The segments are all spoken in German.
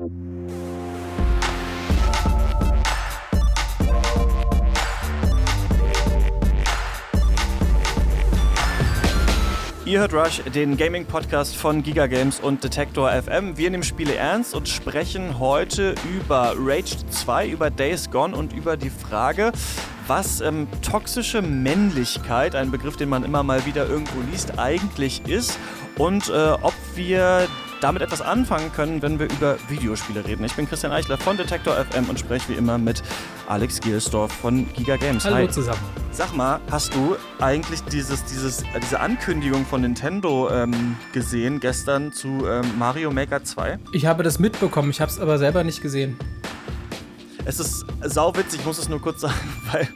Ihr hört Rush, den Gaming-Podcast von Giga Games und Detector FM. Wir nehmen Spiele ernst und sprechen heute über Rage 2, über Days Gone und über die Frage, was ähm, toxische Männlichkeit, ein Begriff, den man immer mal wieder irgendwo liest, eigentlich ist und äh, ob wir damit etwas anfangen können, wenn wir über Videospiele reden. Ich bin Christian Eichler von Detektor FM und spreche wie immer mit Alex Gielsdorf von Giga Games. Hallo Hi. zusammen. Sag mal, hast du eigentlich dieses, dieses, diese Ankündigung von Nintendo ähm, gesehen gestern zu ähm, Mario Maker 2? Ich habe das mitbekommen, ich habe es aber selber nicht gesehen. Es ist sauwitzig, ich muss es nur kurz sagen, weil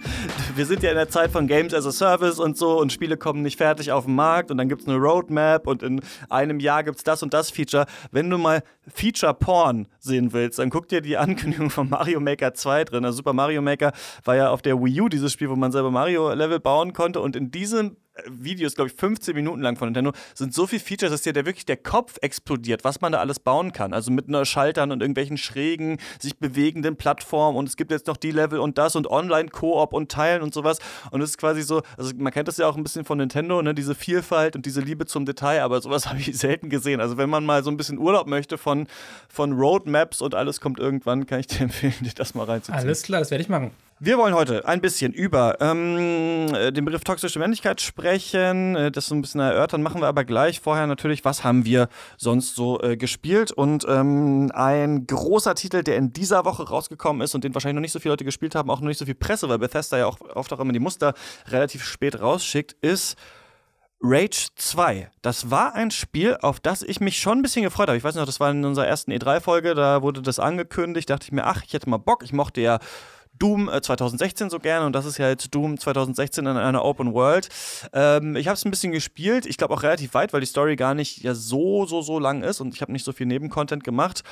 wir sind ja in der Zeit von Games as a Service und so und Spiele kommen nicht fertig auf den Markt und dann gibt es eine Roadmap und in einem Jahr gibt es das und das Feature. Wenn du mal Feature Porn sehen willst, dann guck dir die Ankündigung von Mario Maker 2 drin. Also Super Mario Maker war ja auf der Wii U dieses Spiel, wo man selber Mario-Level bauen konnte und in diesem Videos, glaube ich, 15 Minuten lang von Nintendo, sind so viele Features, dass dir der wirklich der Kopf explodiert, was man da alles bauen kann. Also mit einer Schaltern und irgendwelchen schrägen, sich bewegenden Plattformen und es gibt jetzt noch die Level und das und Online-Koop und Teilen und sowas. Und es ist quasi so, also man kennt das ja auch ein bisschen von Nintendo, ne, diese Vielfalt und diese Liebe zum Detail, aber sowas habe ich selten gesehen. Also wenn man mal so ein bisschen Urlaub möchte von, von Roadmaps und alles kommt irgendwann, kann ich dir empfehlen, dir das mal reinzuziehen. Alles klar, das werde ich machen. Wir wollen heute ein bisschen über ähm, den Begriff toxische Männlichkeit sprechen, äh, das so ein bisschen erörtern, machen wir aber gleich. Vorher natürlich, was haben wir sonst so äh, gespielt? Und ähm, ein großer Titel, der in dieser Woche rausgekommen ist und den wahrscheinlich noch nicht so viele Leute gespielt haben, auch noch nicht so viel Presse, weil Bethesda ja auch oft auch immer die Muster relativ spät rausschickt, ist Rage 2. Das war ein Spiel, auf das ich mich schon ein bisschen gefreut habe. Ich weiß noch, das war in unserer ersten E3-Folge, da wurde das angekündigt, dachte ich mir, ach, ich hätte mal Bock. Ich mochte ja Doom 2016 äh, so gerne und das ist ja jetzt Doom 2016 in einer Open World. Ähm, ich habe es ein bisschen gespielt, ich glaube auch relativ weit, weil die Story gar nicht ja so, so, so lang ist und ich habe nicht so viel Nebencontent gemacht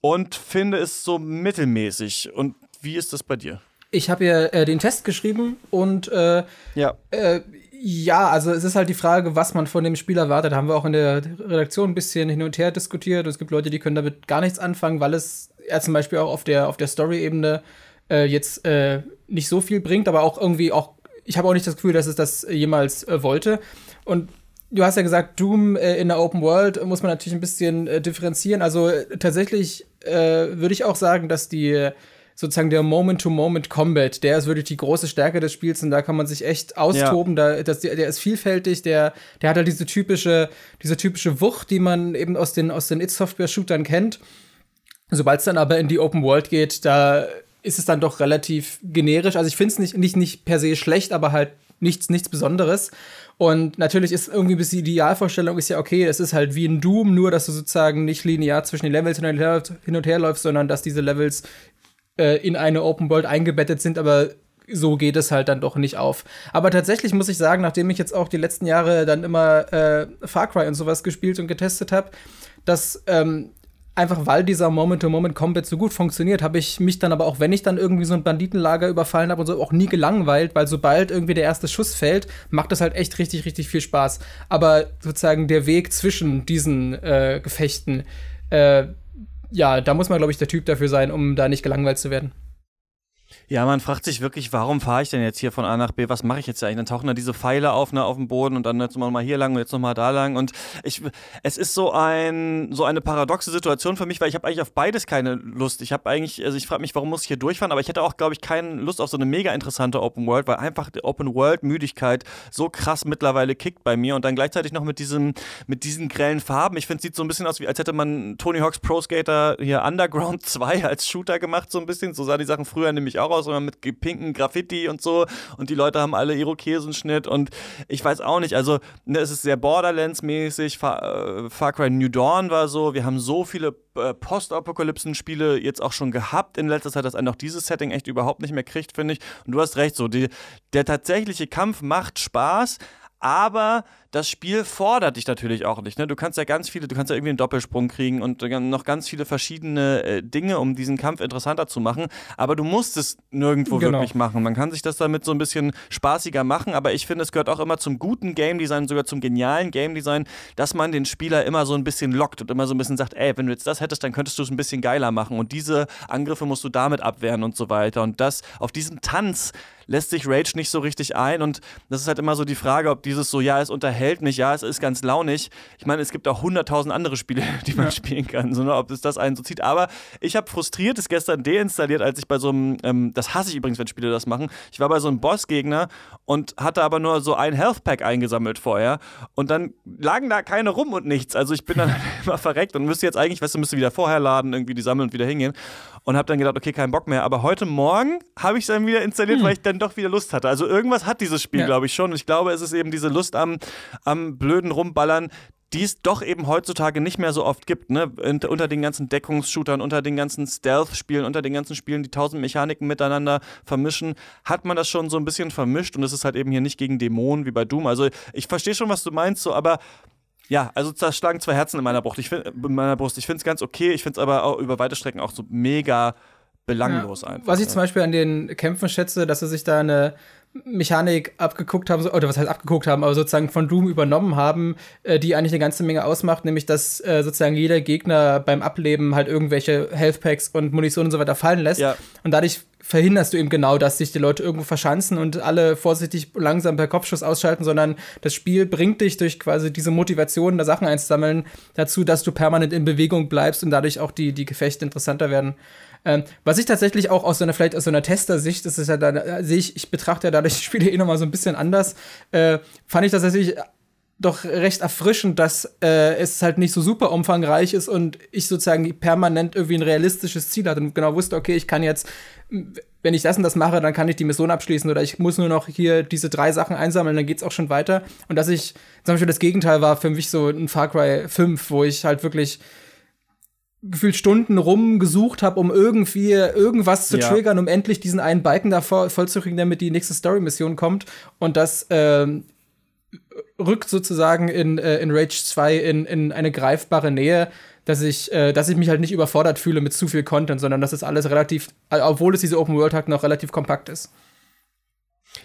und finde es so mittelmäßig. Und wie ist das bei dir? Ich habe ja äh, den Test geschrieben und äh, ja. Äh, ja, also es ist halt die Frage, was man von dem Spiel erwartet. Haben wir auch in der Redaktion ein bisschen hin und her diskutiert. Es gibt Leute, die können damit gar nichts anfangen, weil es er zum Beispiel auch auf der, auf der Story-Ebene äh, jetzt äh, nicht so viel bringt, aber auch irgendwie auch, ich habe auch nicht das Gefühl, dass es das jemals äh, wollte. Und du hast ja gesagt, Doom äh, in der Open World muss man natürlich ein bisschen äh, differenzieren. Also äh, tatsächlich würde ich auch sagen, dass die sozusagen der Moment-to-Moment-Combat, der ist wirklich die große Stärke des Spiels und da kann man sich echt austoben. Ja. Da, das, der, der ist vielfältig, der, der hat halt diese typische, diese typische Wucht, die man eben aus den, aus den It-Software-Shootern kennt. Sobald es dann aber in die Open World geht, da ist es dann doch relativ generisch. Also ich finde es nicht, nicht, nicht per se schlecht, aber halt nichts, nichts Besonderes. Und natürlich ist irgendwie bis die Idealvorstellung ist ja, okay, es ist halt wie ein Doom, nur dass du sozusagen nicht linear zwischen den Levels hin und her läufst, sondern dass diese Levels äh, in eine Open World eingebettet sind, aber so geht es halt dann doch nicht auf. Aber tatsächlich muss ich sagen, nachdem ich jetzt auch die letzten Jahre dann immer äh, Far Cry und sowas gespielt und getestet habe, dass ähm, einfach weil dieser Moment-to-Moment-Combat so gut funktioniert, habe ich mich dann aber auch, wenn ich dann irgendwie so ein Banditenlager überfallen habe und so, auch nie gelangweilt, weil sobald irgendwie der erste Schuss fällt, macht das halt echt richtig, richtig viel Spaß. Aber sozusagen der Weg zwischen diesen äh, Gefechten, äh, ja, da muss man, glaube ich, der Typ dafür sein, um da nicht gelangweilt zu werden. Ja, man fragt sich wirklich, warum fahre ich denn jetzt hier von A nach B? Was mache ich jetzt eigentlich? Dann tauchen da diese Pfeile auf, ne, auf dem Boden und dann jetzt nochmal hier lang und jetzt nochmal da lang. Und ich, es ist so ein, so eine paradoxe Situation für mich, weil ich habe eigentlich auf beides keine Lust. Ich habe eigentlich, also ich frage mich, warum muss ich hier durchfahren? Aber ich hätte auch, glaube ich, keine Lust auf so eine mega interessante Open World, weil einfach die Open World Müdigkeit so krass mittlerweile kickt bei mir und dann gleichzeitig noch mit diesem, mit diesen grellen Farben. Ich finde, es sieht so ein bisschen aus, wie als hätte man Tony Hawk's Pro Skater hier Underground 2 als Shooter gemacht, so ein bisschen. So sah die Sachen früher nämlich auch aus, sondern mit pinken Graffiti und so. Und die Leute haben alle Irokesenschnitt und ich weiß auch nicht. Also, ne, es ist sehr Borderlands-mäßig. Far, äh, Far Cry New Dawn war so. Wir haben so viele äh, Postapokalypsen-Spiele jetzt auch schon gehabt in letzter Zeit, dass einen auch dieses Setting echt überhaupt nicht mehr kriegt, finde ich. Und du hast recht, so, die, der tatsächliche Kampf macht Spaß, aber das Spiel fordert dich natürlich auch nicht. Ne? Du kannst ja ganz viele, du kannst ja irgendwie einen Doppelsprung kriegen und noch ganz viele verschiedene äh, Dinge, um diesen Kampf interessanter zu machen. Aber du musst es nirgendwo genau. wirklich machen. Man kann sich das damit so ein bisschen spaßiger machen, aber ich finde, es gehört auch immer zum guten Game Design, sogar zum genialen Game Design, dass man den Spieler immer so ein bisschen lockt und immer so ein bisschen sagt, ey, wenn du jetzt das hättest, dann könntest du es ein bisschen geiler machen. Und diese Angriffe musst du damit abwehren und so weiter. Und das auf diesen Tanz lässt sich Rage nicht so richtig ein und das ist halt immer so die Frage, ob dieses so, ja, es unterhält mich, ja, es ist ganz launig. Ich meine, es gibt auch hunderttausend andere Spiele, die man ja. spielen kann, so, ne, ob es das einen so zieht. Aber ich habe frustriert es gestern deinstalliert, als ich bei so einem, ähm, das hasse ich übrigens, wenn Spiele das machen, ich war bei so einem Bossgegner und hatte aber nur so ein Health Pack eingesammelt vorher und dann lagen da keine rum und nichts. Also ich bin dann immer verreckt und müsste jetzt eigentlich, weißt du, müsste wieder vorher laden, irgendwie die sammeln und wieder hingehen und habe dann gedacht, okay, kein Bock mehr. Aber heute Morgen habe ich es dann wieder installiert, hm. weil ich dann doch wieder Lust hatte. Also irgendwas hat dieses Spiel, ja. glaube ich, schon. Und ich glaube, es ist eben diese Lust am, am blöden Rumballern, die es doch eben heutzutage nicht mehr so oft gibt, ne? Unter den ganzen Deckungsshootern, unter den ganzen Stealth-Spielen, unter den ganzen Spielen, die tausend Mechaniken miteinander vermischen, hat man das schon so ein bisschen vermischt und es ist halt eben hier nicht gegen Dämonen wie bei Doom. Also ich verstehe schon, was du meinst, so, aber ja, also da schlagen zwei Herzen in meiner Brust. Ich finde es ganz okay. Ich finde es aber auch über weite Strecken auch so mega belanglos ja, einfach. Was ich zum Beispiel an den Kämpfen schätze, dass sie sich da eine Mechanik abgeguckt haben, oder was heißt abgeguckt haben, aber sozusagen von Doom übernommen haben, äh, die eigentlich eine ganze Menge ausmacht, nämlich dass äh, sozusagen jeder Gegner beim Ableben halt irgendwelche Health Packs und Munition und so weiter fallen lässt. Ja. Und dadurch verhinderst du eben genau, dass sich die Leute irgendwo verschanzen und alle vorsichtig langsam per Kopfschuss ausschalten, sondern das Spiel bringt dich durch quasi diese Motivation, da Sachen einzusammeln, dazu, dass du permanent in Bewegung bleibst und dadurch auch die, die Gefechte interessanter werden. Ähm, was ich tatsächlich auch aus so einer, vielleicht aus so einer Tester-Sicht, das ist ja da, sehe ich, ich betrachte ja dadurch die Spiele eh nochmal so ein bisschen anders, äh, fand ich das tatsächlich doch recht erfrischend, dass äh, es halt nicht so super umfangreich ist und ich sozusagen permanent irgendwie ein realistisches Ziel hatte und genau wusste, okay, ich kann jetzt, wenn ich das und das mache, dann kann ich die Mission abschließen oder ich muss nur noch hier diese drei Sachen einsammeln, dann geht's auch schon weiter. Und dass ich, zum Beispiel das Gegenteil war für mich so ein Far Cry 5, wo ich halt wirklich gefühlt Stunden rumgesucht habe, um irgendwie irgendwas zu ja. triggern, um endlich diesen einen Balken da voll, voll zu kriegen, damit die nächste Story-Mission kommt. Und das ähm, rückt sozusagen in, äh, in Rage 2 in, in eine greifbare Nähe, dass ich, äh, dass ich mich halt nicht überfordert fühle mit zu viel Content, sondern dass es alles relativ, obwohl es diese Open World hat, noch relativ kompakt ist.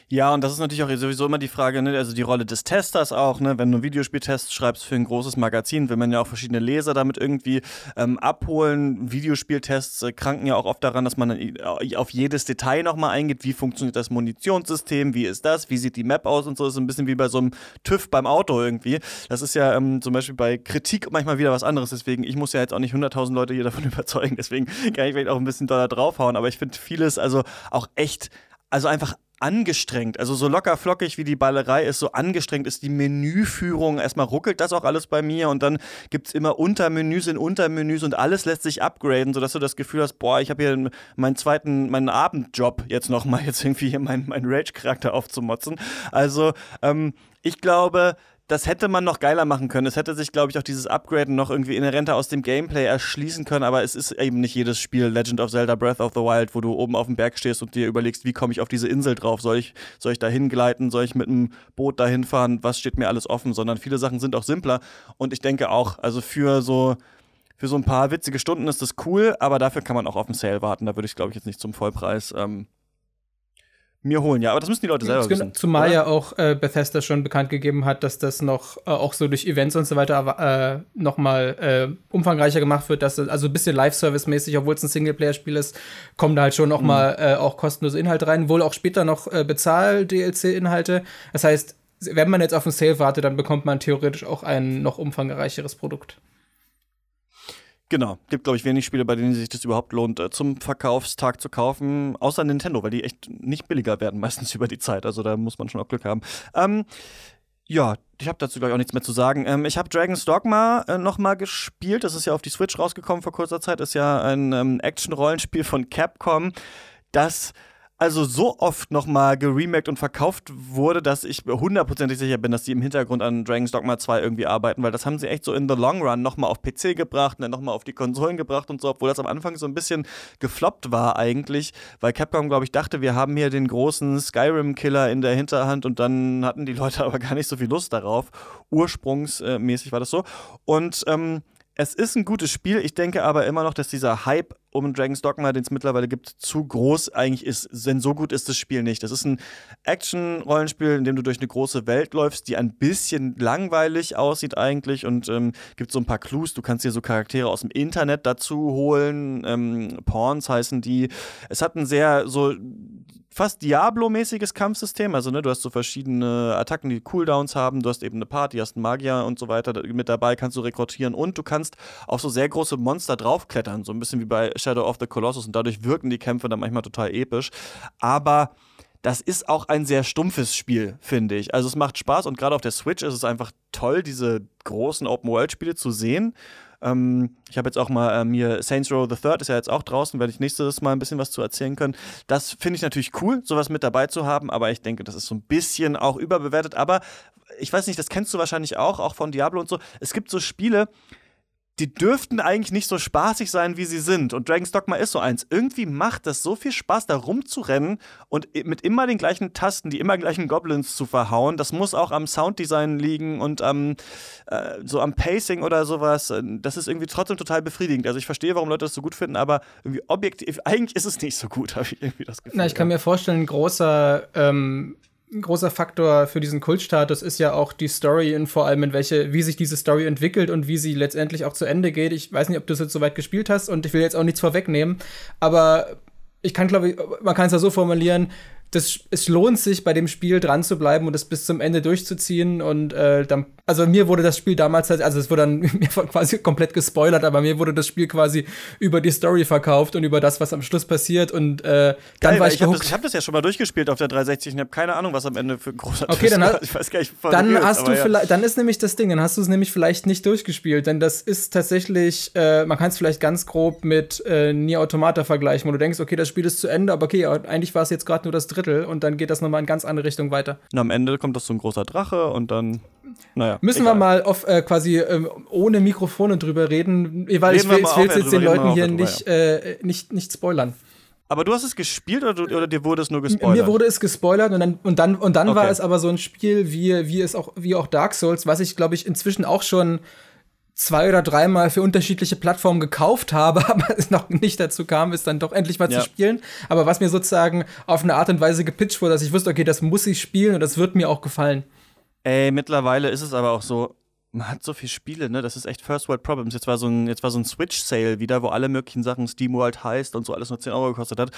Ja, und das ist natürlich auch sowieso immer die Frage, ne? also die Rolle des Testers auch, ne? wenn du Videospieltests schreibst für ein großes Magazin, will man ja auch verschiedene Leser damit irgendwie ähm, abholen. Videospieltests äh, kranken ja auch oft daran, dass man äh, auf jedes Detail nochmal eingeht. Wie funktioniert das Munitionssystem? Wie ist das? Wie sieht die Map aus und so? Das ist ein bisschen wie bei so einem TÜV beim Auto irgendwie. Das ist ja ähm, zum Beispiel bei Kritik manchmal wieder was anderes. Deswegen, ich muss ja jetzt auch nicht 100.000 Leute hier davon überzeugen. Deswegen kann ich vielleicht auch ein bisschen doller draufhauen. Aber ich finde vieles also auch echt also einfach angestrengt, also so locker flockig wie die Ballerei ist, so angestrengt ist die Menüführung. Erstmal ruckelt das auch alles bei mir und dann gibt es immer Untermenüs in Untermenüs und alles lässt sich upgraden, sodass du das Gefühl hast, boah, ich habe hier meinen zweiten, meinen Abendjob jetzt nochmal, jetzt irgendwie hier meinen mein Rage-Charakter aufzumotzen. Also, ähm, ich glaube, das hätte man noch geiler machen können. Es hätte sich, glaube ich, auch dieses Upgraden noch irgendwie inhärenter aus dem Gameplay erschließen können, aber es ist eben nicht jedes Spiel Legend of Zelda Breath of the Wild, wo du oben auf dem Berg stehst und dir überlegst, wie komme ich auf diese Insel drauf? Soll ich, soll ich da hingleiten? Soll ich mit einem Boot dahin fahren? Was steht mir alles offen? Sondern viele Sachen sind auch simpler und ich denke auch, also für so für so ein paar witzige Stunden ist das cool, aber dafür kann man auch auf den Sale warten. Da würde ich, glaube ich, jetzt nicht zum Vollpreis ähm, mir holen, ja. Aber das müssen die Leute selber wissen. Zumal oder? ja auch äh, Bethesda schon bekannt gegeben hat, dass das noch äh, auch so durch Events und so weiter äh, noch mal äh, umfangreicher gemacht wird, dass das, also ein bisschen Live-Service-mäßig, obwohl es ein Singleplayer-Spiel ist, kommen da halt schon noch mhm. mal äh, auch kostenlose Inhalte rein, wohl auch später noch äh, Bezahl-DLC-Inhalte. Das heißt, wenn man jetzt auf den Sale wartet, dann bekommt man theoretisch auch ein noch umfangreicheres Produkt. Genau, gibt glaube ich wenig Spiele, bei denen sich das überhaupt lohnt, äh, zum Verkaufstag zu kaufen, außer Nintendo, weil die echt nicht billiger werden meistens über die Zeit. Also da muss man schon auch Glück haben. Ähm, ja, ich habe dazu glaube ich auch nichts mehr zu sagen. Ähm, ich habe Dragon's Dogma äh, noch mal gespielt. Das ist ja auf die Switch rausgekommen vor kurzer Zeit. Ist ja ein ähm, Action-Rollenspiel von Capcom, das also so oft nochmal geremaked und verkauft wurde, dass ich hundertprozentig sicher bin, dass die im Hintergrund an Dragon's Dogma 2 irgendwie arbeiten, weil das haben sie echt so in the long run nochmal auf PC gebracht und dann nochmal auf die Konsolen gebracht und so, obwohl das am Anfang so ein bisschen gefloppt war eigentlich, weil Capcom, glaube ich, dachte, wir haben hier den großen Skyrim-Killer in der Hinterhand und dann hatten die Leute aber gar nicht so viel Lust darauf. Ursprungsmäßig war das so. Und ähm, es ist ein gutes Spiel. Ich denke aber immer noch, dass dieser Hype um Dragon's Dogma, den es mittlerweile gibt, zu groß eigentlich ist. Denn so gut ist das Spiel nicht. Das ist ein Action-Rollenspiel, in dem du durch eine große Welt läufst, die ein bisschen langweilig aussieht eigentlich und ähm, gibt so ein paar Clues. Du kannst dir so Charaktere aus dem Internet dazu holen. Ähm, Pawns heißen die. Es hat ein sehr so fast Diablo-mäßiges Kampfsystem. Also, ne, du hast so verschiedene Attacken, die Cooldowns haben. Du hast eben eine Party, hast einen Magier und so weiter mit dabei, kannst du rekrutieren und du kannst auf so sehr große Monster draufklettern. So ein bisschen wie bei Shadow of the Colossus und dadurch wirken die Kämpfe dann manchmal total episch. Aber das ist auch ein sehr stumpfes Spiel, finde ich. Also es macht Spaß und gerade auf der Switch ist es einfach toll, diese großen Open-World-Spiele zu sehen. Ähm, ich habe jetzt auch mal äh, mir Saints Row the Third ist ja jetzt auch draußen, werde ich nächstes Mal ein bisschen was zu erzählen können. Das finde ich natürlich cool, sowas mit dabei zu haben, aber ich denke, das ist so ein bisschen auch überbewertet. Aber ich weiß nicht, das kennst du wahrscheinlich auch, auch von Diablo und so. Es gibt so Spiele, die dürften eigentlich nicht so spaßig sein, wie sie sind. Und Dragon's Dogma ist so eins. Irgendwie macht das so viel Spaß, da rumzurennen und mit immer den gleichen Tasten, die immer gleichen Goblins zu verhauen. Das muss auch am Sounddesign liegen und am, äh, so am Pacing oder sowas. Das ist irgendwie trotzdem total befriedigend. Also ich verstehe, warum Leute das so gut finden, aber irgendwie objektiv, eigentlich ist es nicht so gut, habe ich irgendwie das Gefühl. Na, ich kann mir vorstellen, ein großer ähm ein großer Faktor für diesen Kultstatus ist ja auch die Story und vor allem in welche, wie sich diese Story entwickelt und wie sie letztendlich auch zu Ende geht. Ich weiß nicht, ob du es jetzt so weit gespielt hast und ich will jetzt auch nichts vorwegnehmen, aber ich kann, glaube ich, man kann es ja so formulieren, das, es lohnt sich, bei dem Spiel dran zu bleiben und es bis zum Ende durchzuziehen. Und äh, dann, also mir wurde das Spiel damals, halt, also es wurde dann mir quasi komplett gespoilert, aber mir wurde das Spiel quasi über die Story verkauft und über das, was am Schluss passiert. Und äh, dann Geil, war ich, ich habe das, hab das, ja schon mal durchgespielt auf der 360 und habe keine Ahnung, was am Ende für ein großer Okay, dann, hat, ich weiß gar nicht, dann hast ist, du ja. vielleicht, dann ist nämlich das Ding, dann hast du es nämlich vielleicht nicht durchgespielt, denn das ist tatsächlich, äh, man kann es vielleicht ganz grob mit äh, Nier Automata vergleichen, wo du denkst, okay, das Spiel ist zu Ende, aber okay, eigentlich war es jetzt gerade nur das Drittel und dann geht das nochmal in ganz andere Richtung weiter. Und am Ende kommt das so ein großer Drache und dann, naja. Müssen egal. wir mal auf, äh, quasi ähm, ohne Mikrofone drüber reden, weil reden ich will, will jetzt den Leuten hier drüber, nicht, ja. äh, nicht, nicht spoilern. Aber du hast es gespielt oder, du, oder, dir wurde es nur gespoilert? Mir wurde es gespoilert und dann, und dann, und dann okay. war es aber so ein Spiel wie, wie es auch, wie auch Dark Souls, was ich, glaube ich, inzwischen auch schon zwei oder dreimal für unterschiedliche Plattformen gekauft habe, aber es noch nicht dazu kam, es dann doch endlich mal ja. zu spielen. Aber was mir sozusagen auf eine Art und Weise gepitcht wurde, dass ich wusste, okay, das muss ich spielen und das wird mir auch gefallen. Ey, mittlerweile ist es aber auch so, man hat so viele Spiele, ne? Das ist echt First World Problems. Jetzt war so ein, so ein Switch-Sale wieder, wo alle möglichen Sachen Steam World heißt und so alles nur 10 Euro gekostet hat.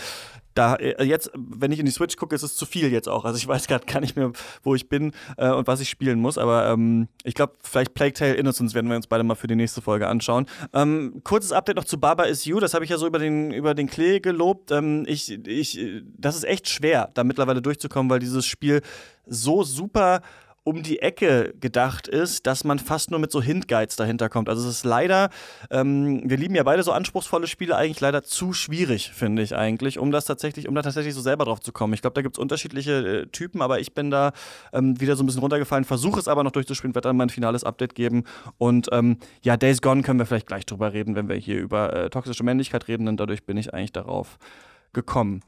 Da äh, jetzt, wenn ich in die Switch gucke, ist es zu viel jetzt auch. Also ich weiß gerade gar nicht mehr, wo ich bin äh, und was ich spielen muss. Aber ähm, ich glaube, vielleicht Plague Tale Innocence werden wir uns beide mal für die nächste Folge anschauen. Ähm, kurzes Update noch zu Baba is You. Das habe ich ja so über den, über den Klee gelobt. Ähm, ich, ich, das ist echt schwer, da mittlerweile durchzukommen, weil dieses Spiel so super um die Ecke gedacht ist, dass man fast nur mit so Hint-Guides dahinter kommt. Also es ist leider, ähm, wir lieben ja beide so anspruchsvolle Spiele, eigentlich leider zu schwierig, finde ich eigentlich, um das tatsächlich, um da tatsächlich so selber drauf zu kommen. Ich glaube, da gibt es unterschiedliche äh, Typen, aber ich bin da ähm, wieder so ein bisschen runtergefallen, versuche es aber noch durchzuspielen, werde dann mein finales Update geben. Und ähm, ja, Days Gone können wir vielleicht gleich drüber reden, wenn wir hier über äh, toxische Männlichkeit reden, denn dadurch bin ich eigentlich darauf gekommen.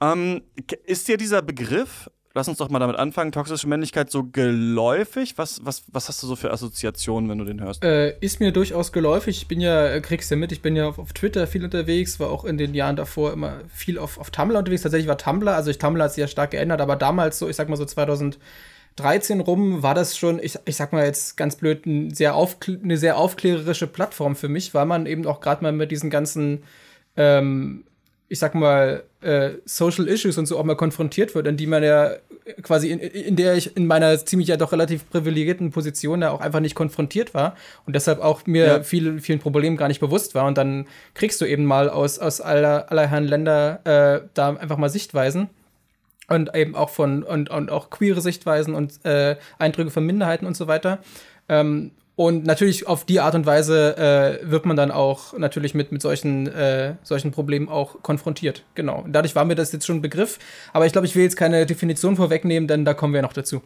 Ähm, ist dir dieser Begriff lass uns doch mal damit anfangen. Toxische Männlichkeit so geläufig? Was, was, was hast du so für Assoziationen, wenn du den hörst? Äh, ist mir durchaus geläufig. Ich bin ja, äh, kriegst ja mit, ich bin ja auf, auf, Twitter viel unterwegs, war auch in den Jahren davor immer viel auf, auf Tumblr unterwegs. Tatsächlich war Tumblr, also ich Tumblr hat sich ja stark geändert, aber damals so, ich sag mal so 2013 rum war das schon, ich, ich sag mal jetzt ganz blöd, ein sehr eine sehr aufklärerische Plattform für mich, weil man eben auch gerade mal mit diesen ganzen ähm, ich sag mal, äh, Social Issues und so auch mal konfrontiert wird, in die man ja quasi, in, in der ich in meiner ziemlich ja doch relativ privilegierten Position ja auch einfach nicht konfrontiert war und deshalb auch mir ja. vielen, vielen Problemen gar nicht bewusst war. Und dann kriegst du eben mal aus, aus aller, allerhand Länder äh, da einfach mal Sichtweisen und eben auch von und, und auch queere Sichtweisen und äh, Eindrücke von Minderheiten und so weiter. Ähm, Und natürlich auf die Art und Weise äh, wird man dann auch natürlich mit, mit solchen, äh, solchen Problemen auch konfrontiert. Genau. Dadurch war mir das jetzt schon ein Begriff. Aber ich glaube, ich will jetzt keine Definition vorwegnehmen, denn da kommen wir noch dazu.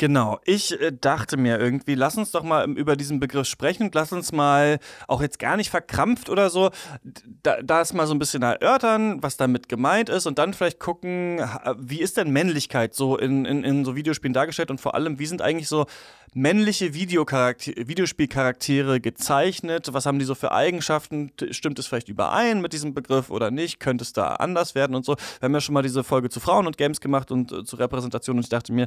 Genau, ich äh, dachte mir irgendwie, lass uns doch mal über diesen Begriff sprechen und lass uns mal auch jetzt gar nicht verkrampft oder so, da, das mal so ein bisschen erörtern, was damit gemeint ist und dann vielleicht gucken, wie ist denn Männlichkeit so in, in, in so Videospielen dargestellt und vor allem, wie sind eigentlich so männliche Videospielcharaktere gezeichnet? Was haben die so für Eigenschaften? Stimmt es vielleicht überein mit diesem Begriff oder nicht? Könnte es da anders werden und so? Wir haben ja schon mal diese Folge zu Frauen und Games gemacht und äh, zu Repräsentation und ich dachte mir,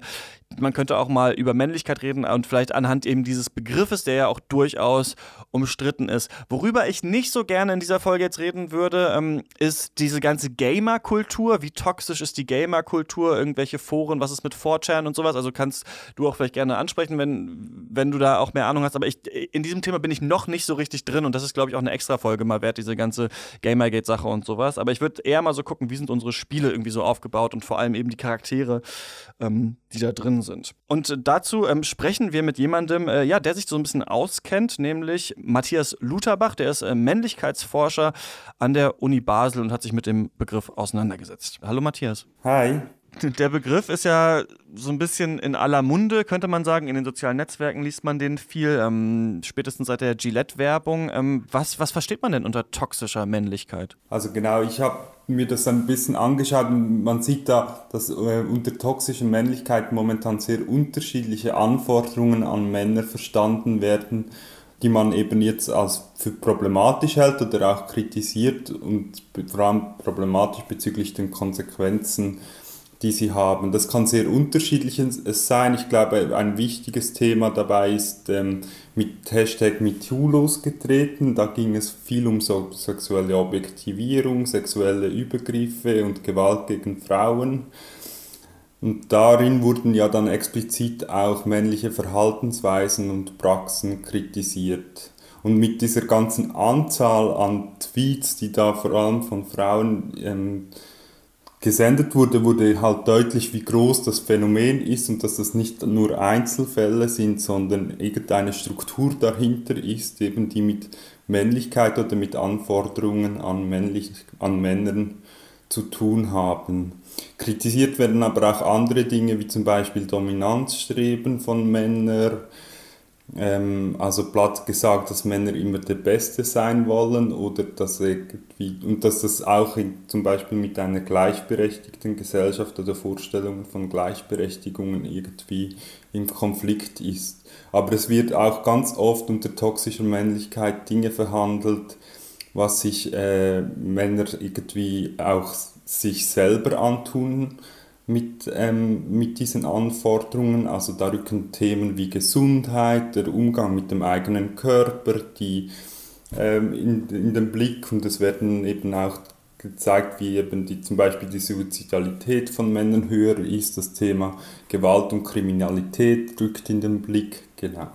man könnte auch mal über Männlichkeit reden und vielleicht anhand eben dieses Begriffes, der ja auch durchaus umstritten ist. Worüber ich nicht so gerne in dieser Folge jetzt reden würde, ähm, ist diese ganze Gamer-Kultur. Wie toxisch ist die Gamer-Kultur? Irgendwelche Foren, was ist mit 4chan und sowas? Also kannst du auch vielleicht gerne ansprechen, wenn wenn, du da auch mehr Ahnung hast. Aber ich, in diesem Thema bin ich noch nicht so richtig drin und das ist, glaube ich, auch eine extra Folge mal wert, diese ganze Gamergate-Sache und sowas. Aber ich würde eher mal so gucken, wie sind unsere Spiele irgendwie so aufgebaut und vor allem eben die Charaktere, ähm, die da drin sind. Und dazu ähm, sprechen wir mit jemandem, äh, ja, der sich so ein bisschen auskennt, nämlich Matthias Lutherbach, der ist äh, Männlichkeitsforscher an der Uni Basel und hat sich mit dem Begriff auseinandergesetzt. Hallo Matthias. Hi. Der Begriff ist ja so ein bisschen in aller Munde, könnte man sagen. In den sozialen Netzwerken liest man den viel, ähm, spätestens seit der Gillette-Werbung. Ähm, was, was versteht man denn unter toxischer Männlichkeit? Also genau, ich habe mir das ein bisschen angeschaut und man sieht da, dass äh, unter toxischer Männlichkeit momentan sehr unterschiedliche Anforderungen an Männer verstanden werden, die man eben jetzt als für problematisch hält oder auch kritisiert und vor allem problematisch bezüglich den Konsequenzen die sie haben. Das kann sehr unterschiedlich sein. Ich glaube, ein wichtiges Thema dabei ist ähm, mit Hashtag MeToo losgetreten. Da ging es viel um so sexuelle Objektivierung, sexuelle Übergriffe und Gewalt gegen Frauen. Und darin wurden ja dann explizit auch männliche Verhaltensweisen und Praxen kritisiert. Und mit dieser ganzen Anzahl an Tweets, die da vor allem von Frauen ähm, gesendet wurde, wurde halt deutlich, wie groß das Phänomen ist und dass das nicht nur Einzelfälle sind, sondern irgendeine Struktur dahinter ist, eben die mit Männlichkeit oder mit Anforderungen an, männlich, an Männern zu tun haben. Kritisiert werden aber auch andere Dinge, wie zum Beispiel Dominanzstreben von Männern, ähm, also platt gesagt, dass Männer immer der Beste sein wollen oder dass irgendwie, und dass das auch in, zum Beispiel mit einer gleichberechtigten Gesellschaft oder Vorstellungen von Gleichberechtigungen irgendwie im Konflikt ist. Aber es wird auch ganz oft unter toxischer Männlichkeit Dinge verhandelt, was sich äh, Männer irgendwie auch sich selber antun mit, ähm, mit diesen Anforderungen. Also da rücken Themen wie Gesundheit, der Umgang mit dem eigenen Körper, die ähm, in, in den Blick und es werden eben auch gezeigt, wie eben die, zum Beispiel die Suizidalität von Männern höher ist, das Thema Gewalt und Kriminalität rückt in den Blick, genau.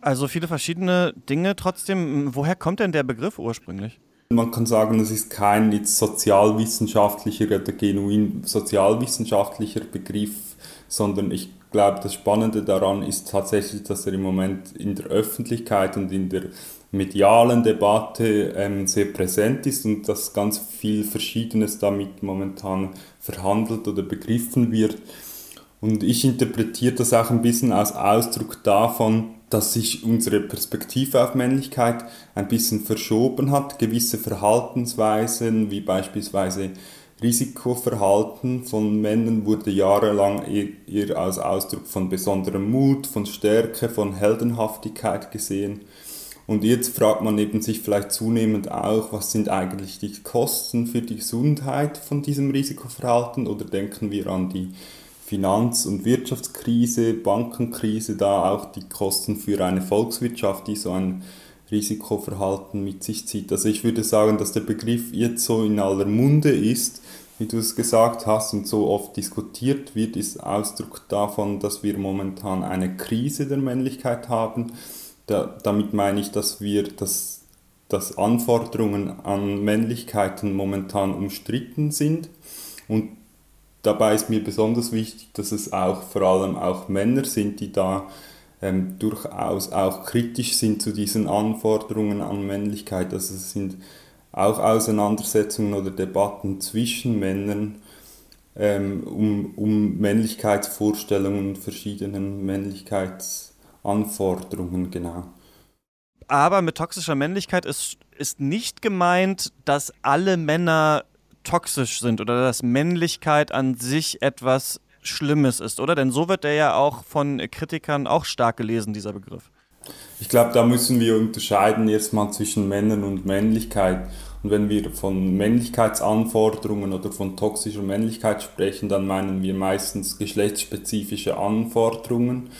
Also viele verschiedene Dinge trotzdem. Woher kommt denn der Begriff ursprünglich? Man kann sagen, es ist kein sozialwissenschaftlicher oder genuin sozialwissenschaftlicher Begriff, sondern ich glaube, das Spannende daran ist tatsächlich, dass er im Moment in der Öffentlichkeit und in der medialen Debatte ähm, sehr präsent ist und dass ganz viel Verschiedenes damit momentan verhandelt oder begriffen wird. Und ich interpretiere das auch ein bisschen als Ausdruck davon, dass sich unsere Perspektive auf Männlichkeit ein bisschen verschoben hat. Gewisse Verhaltensweisen, wie beispielsweise Risikoverhalten von Männern, wurde jahrelang eher als Ausdruck von besonderem Mut, von Stärke, von Heldenhaftigkeit gesehen. Und jetzt fragt man eben sich vielleicht zunehmend auch, was sind eigentlich die Kosten für die Gesundheit von diesem Risikoverhalten oder denken wir an die Finanz- und Wirtschaftskrise, Bankenkrise, da auch die Kosten für eine Volkswirtschaft, die so ein Risikoverhalten mit sich zieht. Also ich würde sagen, dass der Begriff jetzt so in aller Munde ist, wie du es gesagt hast und so oft diskutiert wird, ist Ausdruck davon, dass wir momentan eine Krise der Männlichkeit haben. Da, damit meine ich, dass wir das dass Anforderungen an Männlichkeiten momentan umstritten sind und Dabei ist mir besonders wichtig, dass es auch vor allem auch Männer sind, die da ähm, durchaus auch kritisch sind zu diesen Anforderungen an Männlichkeit. Also es sind auch Auseinandersetzungen oder Debatten zwischen Männern ähm, um, um Männlichkeitsvorstellungen und verschiedenen Männlichkeitsanforderungen, genau. Aber mit toxischer Männlichkeit ist, ist nicht gemeint, dass alle Männer toxisch sind oder dass Männlichkeit an sich etwas Schlimmes ist, oder? Denn so wird der ja auch von Kritikern auch stark gelesen, dieser Begriff. Ich glaube, da müssen wir unterscheiden erstmal zwischen Männern und Männlichkeit. Und wenn wir von Männlichkeitsanforderungen oder von toxischer Männlichkeit sprechen, dann meinen wir meistens geschlechtsspezifische Anforderungen,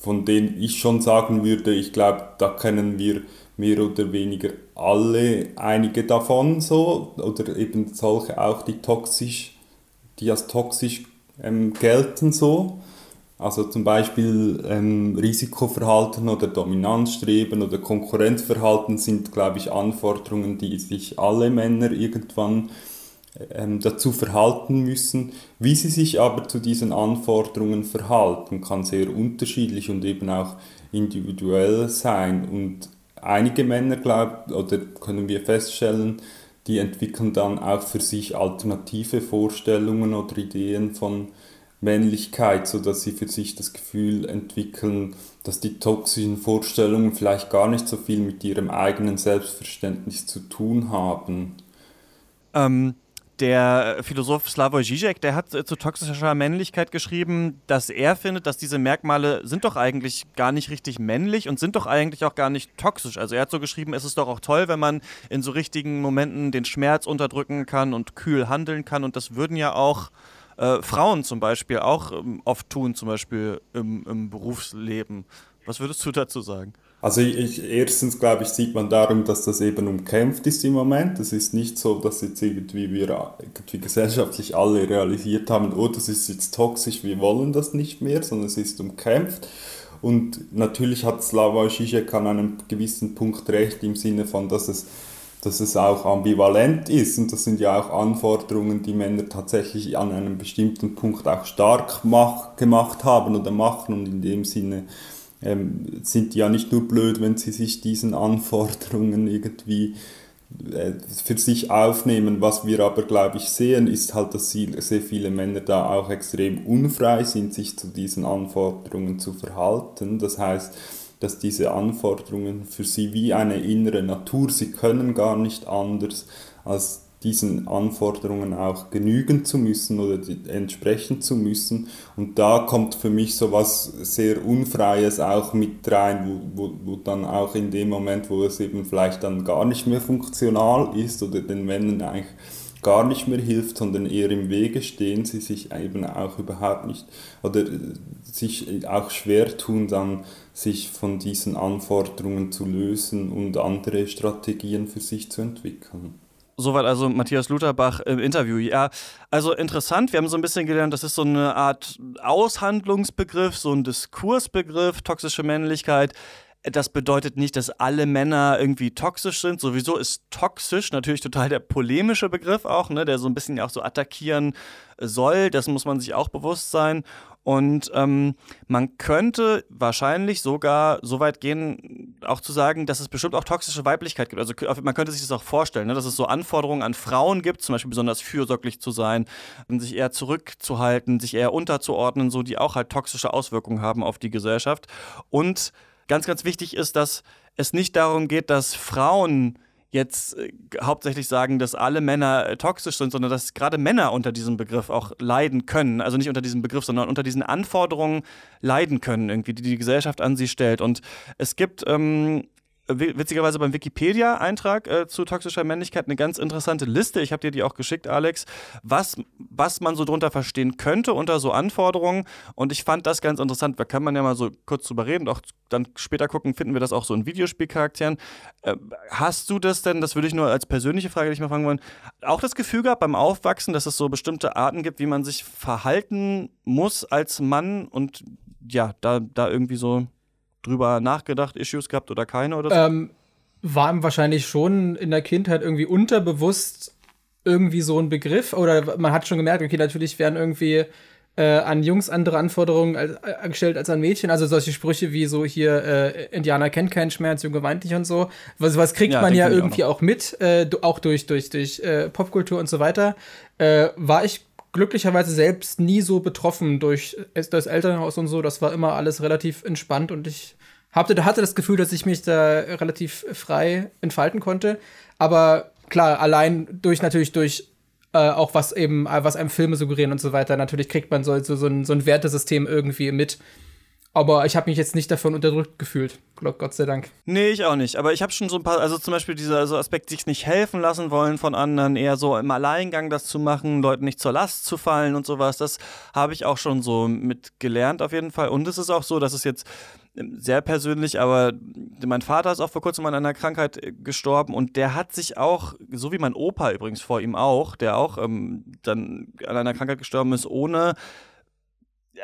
von denen ich schon sagen würde, ich glaube, da kennen wir mehr oder weniger alle einige davon so, oder eben solche auch, die toxisch, die als toxisch ähm, gelten so. Also zum Beispiel ähm, Risikoverhalten oder Dominanzstreben oder Konkurrenzverhalten sind, glaube ich, Anforderungen, die sich alle Männer irgendwann ähm, dazu verhalten müssen. Wie sie sich aber zu diesen Anforderungen verhalten, kann sehr unterschiedlich und eben auch individuell sein. Und einige Männer, glauben, oder können wir feststellen, die entwickeln dann auch für sich alternative Vorstellungen oder Ideen von Männlichkeit, sodass sie für sich das Gefühl entwickeln, dass die toxischen Vorstellungen vielleicht gar nicht so viel mit ihrem eigenen Selbstverständnis zu tun haben. Ähm, der Philosoph Slavoj Žižek, der hat zu toxischer Männlichkeit geschrieben, dass er findet, dass diese Merkmale sind doch eigentlich gar nicht richtig männlich und sind doch eigentlich auch gar nicht toxisch. Also er hat so geschrieben, es ist doch auch toll, wenn man in so richtigen Momenten den Schmerz unterdrücken kann und kühl handeln kann und das würden ja auch äh, Frauen zum Beispiel auch ähm, oft tun, zum Beispiel im, im Berufsleben. Was würdest du dazu sagen? Also ich, erstens glaube ich, sieht man darum, dass das eben umkämpft ist im Moment. Es ist nicht so, dass jetzt irgendwie wir irgendwie gesellschaftlich alle realisiert haben, oh, das ist jetzt toxisch, wir wollen das nicht mehr, sondern es ist umkämpft. Und natürlich hat Slavoj Žižek an einem gewissen Punkt recht im Sinne von, dass es dass es auch ambivalent ist und das sind ja auch Anforderungen, die Männer tatsächlich an einem bestimmten Punkt auch stark mach, gemacht haben oder machen und in dem Sinne ähm, sind ja nicht nur blöd, wenn sie sich diesen Anforderungen irgendwie äh, für sich aufnehmen. Was wir aber, glaube ich, sehen, ist halt, dass sehr viele Männer da auch extrem unfrei sind, sich zu diesen Anforderungen zu verhalten. Das heißt, dass diese Anforderungen für sie wie eine innere Natur, sie können gar nicht anders, als diesen Anforderungen auch genügen zu müssen oder entsprechen zu müssen. Und da kommt für mich so was sehr Unfreies auch mit rein, wo, wo, wo dann auch in dem Moment, wo es eben vielleicht dann gar nicht mehr funktional ist oder den Männern eigentlich gar nicht mehr hilft, sondern eher im Wege stehen, sie sich eben auch überhaupt nicht oder sich auch schwer tun, dann sich von diesen Anforderungen zu lösen und andere Strategien für sich zu entwickeln. Soweit also Matthias Lutherbach im Interview. Ja, also interessant. Wir haben so ein bisschen gelernt, das ist so eine Art Aushandlungsbegriff, so ein Diskursbegriff, toxische Männlichkeit. Das bedeutet nicht, dass alle Männer irgendwie toxisch sind. Sowieso ist toxisch natürlich total der polemische Begriff auch, ne, der so ein bisschen auch so attackieren soll. Das muss man sich auch bewusst sein. Und ähm, man könnte wahrscheinlich sogar so weit gehen, auch zu sagen, dass es bestimmt auch toxische Weiblichkeit gibt. Also man könnte sich das auch vorstellen, ne, dass es so Anforderungen an Frauen gibt, zum Beispiel besonders fürsorglich zu sein, sich eher zurückzuhalten, sich eher unterzuordnen, so die auch halt toxische Auswirkungen haben auf die Gesellschaft. Und ganz, ganz wichtig ist, dass es nicht darum geht, dass Frauen jetzt äh, hauptsächlich sagen, dass alle Männer äh, toxisch sind, sondern dass gerade Männer unter diesem Begriff auch leiden können. Also nicht unter diesem Begriff, sondern unter diesen Anforderungen leiden können, irgendwie, die die Gesellschaft an sie stellt. Und es gibt ähm, witzigerweise beim Wikipedia-Eintrag äh, zu toxischer Männlichkeit eine ganz interessante Liste. Ich habe dir die auch geschickt, Alex, was, was man so drunter verstehen könnte unter so Anforderungen. Und ich fand das ganz interessant. Da kann man ja mal so kurz drüber reden und auch dann später gucken, finden wir das auch so in Videospielcharakteren. Äh, hast du das denn, das würde ich nur als persönliche Frage dich mal fragen wollen, auch das Gefühl gehabt beim Aufwachsen, dass es so bestimmte Arten gibt, wie man sich verhalten muss als Mann und ja, da, da irgendwie so drüber nachgedacht, Issues gehabt oder keine oder so? Ähm, war ihm wahrscheinlich schon in der Kindheit irgendwie unterbewusst irgendwie so ein Begriff oder man hat schon gemerkt, okay, natürlich werden irgendwie äh, an Jungs andere Anforderungen als, äh, gestellt als an Mädchen. Also solche Sprüche wie so hier, äh, Indianer kennt keinen Schmerz, Junge weint nicht und so. Was, was kriegt ja, man ja irgendwie auch, auch, mit, äh, auch durch, durch, durch äh, Popkultur und so weiter. Äh, war ich glücklicherweise selbst nie so betroffen durch das Elternhaus und so. Das war immer alles relativ entspannt und ich hatte, hatte das Gefühl, dass ich mich da relativ frei entfalten konnte. Aber klar, allein durch natürlich durch äh, auch was eben, äh, was einem Filme suggerieren und so weiter. Natürlich kriegt man so, so, so, ein, so ein Wertesystem irgendwie mit. Aber ich habe mich jetzt nicht davon unterdrückt gefühlt. Gott sei Dank. Nee, ich auch nicht. Aber ich habe schon so ein paar, also zum Beispiel dieser so Aspekt, sich nicht helfen lassen wollen von anderen, eher so im Alleingang das zu machen, Leuten nicht zur Last zu fallen und sowas. Das habe ich auch schon so mitgelernt auf jeden Fall. Und es ist auch so, dass es jetzt sehr persönlich, aber mein Vater ist auch vor kurzem an einer Krankheit äh, gestorben und der hat sich auch, so wie mein Opa übrigens vor ihm auch, der auch ähm, dann an einer Krankheit gestorben ist, ohne,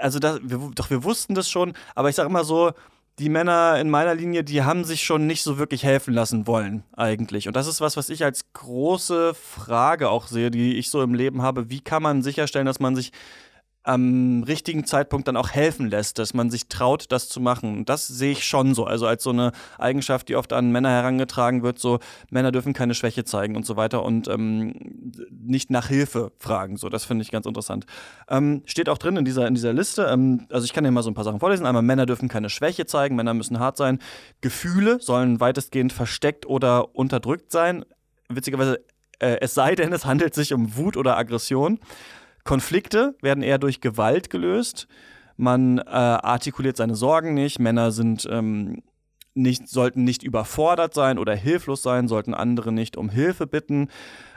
also das, wir, doch wir wussten das schon, aber ich sage immer so, die Männer in meiner Linie, die haben sich schon nicht so wirklich helfen lassen wollen, eigentlich. Und das ist was, was ich als große Frage auch sehe, die ich so im Leben habe. Wie kann man sicherstellen, dass man sich am richtigen Zeitpunkt dann auch helfen lässt, dass man sich traut, das zu machen. Das sehe ich schon so, also als so eine Eigenschaft, die oft an Männer herangetragen wird, so Männer dürfen keine Schwäche zeigen und so weiter und ähm, nicht nach Hilfe fragen. So, das finde ich ganz interessant. Ähm, steht auch drin in dieser, in dieser Liste, ähm, also ich kann dir mal so ein paar Sachen vorlesen. Einmal, Männer dürfen keine Schwäche zeigen, Männer müssen hart sein. Gefühle sollen weitestgehend versteckt oder unterdrückt sein. Witzigerweise, äh, es sei denn, es handelt sich um Wut oder Aggression. Konflikte werden eher durch Gewalt gelöst. Man äh, artikuliert seine Sorgen nicht. Männer sind ähm, nicht, sollten nicht überfordert sein oder hilflos sein, sollten andere nicht um Hilfe bitten.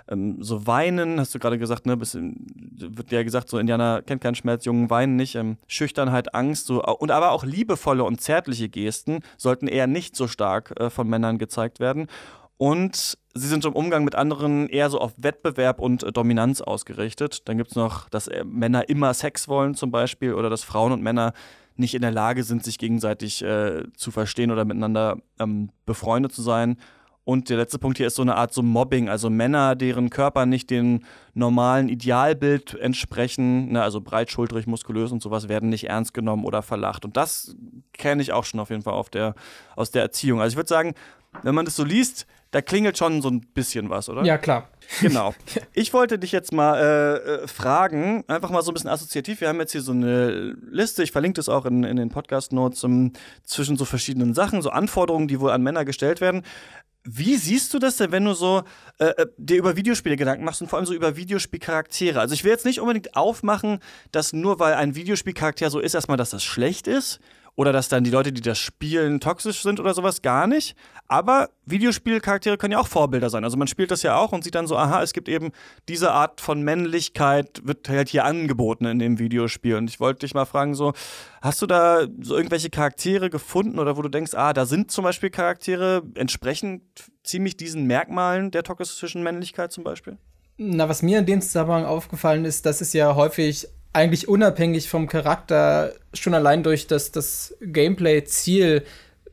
Ähm, so weinen, hast du gerade gesagt, ne, bisschen, wird ja gesagt, so Indianer kennt keinen Schmerz, Jungen weinen nicht. Ähm, Schüchternheit, Angst, so, und aber auch liebevolle und zärtliche Gesten sollten eher nicht so stark äh, von Männern gezeigt werden. Und sie sind im Umgang mit anderen eher so auf Wettbewerb und äh, Dominanz ausgerichtet. Dann gibt es noch, dass äh, Männer immer Sex wollen zum Beispiel oder dass Frauen und Männer nicht in der Lage sind, sich gegenseitig äh, zu verstehen oder miteinander ähm, befreundet zu sein. Und der letzte Punkt hier ist so eine Art so Mobbing, also Männer, deren Körper nicht dem normalen Idealbild entsprechen, ne, also breitschultrig, muskulös und sowas, werden nicht ernst genommen oder verlacht. Und das kenne ich auch schon auf jeden Fall der, aus der Erziehung. Also ich würde sagen, wenn man das so liest, da klingelt schon so ein bisschen was, oder? Ja, klar. Genau. Ich wollte dich jetzt mal äh, äh, fragen, einfach mal so ein bisschen assoziativ. Wir haben jetzt hier so eine Liste, ich verlinke das auch in, in den Podcast-Notes, um, ähm, zwischen so verschiedenen Sachen, so Anforderungen, die wohl an Männer gestellt werden. Wie siehst du das denn, wenn du so äh, äh, dir über Videospiele Gedanken machst und vor allem so über Videospielcharaktere? Also ich will jetzt nicht unbedingt aufmachen, dass nur weil ein Videospielcharakter so ist, erstmal, dass das schlecht ist, oder dass dann die Leute, die das spielen, toxisch sind oder sowas, gar nicht. Aber Videospielcharaktere können ja auch Vorbilder sein. Also man spielt das ja auch und sieht dann so, aha, es gibt eben diese Art von Männlichkeit, wird halt hier angeboten in dem Videospiel. Und ich wollte dich mal fragen, so, hast du da so irgendwelche Charaktere gefunden oder wo du denkst, ah, da sind zum Beispiel Charaktere entsprechend ziemlich diesen Merkmalen der toxischen Männlichkeit zum Beispiel? Na, was mir in dem Zusammenhang aufgefallen ist, dass es ja häufig eigentlich unabhängig vom Charakter, schon allein durch das, das Gameplay-Ziel,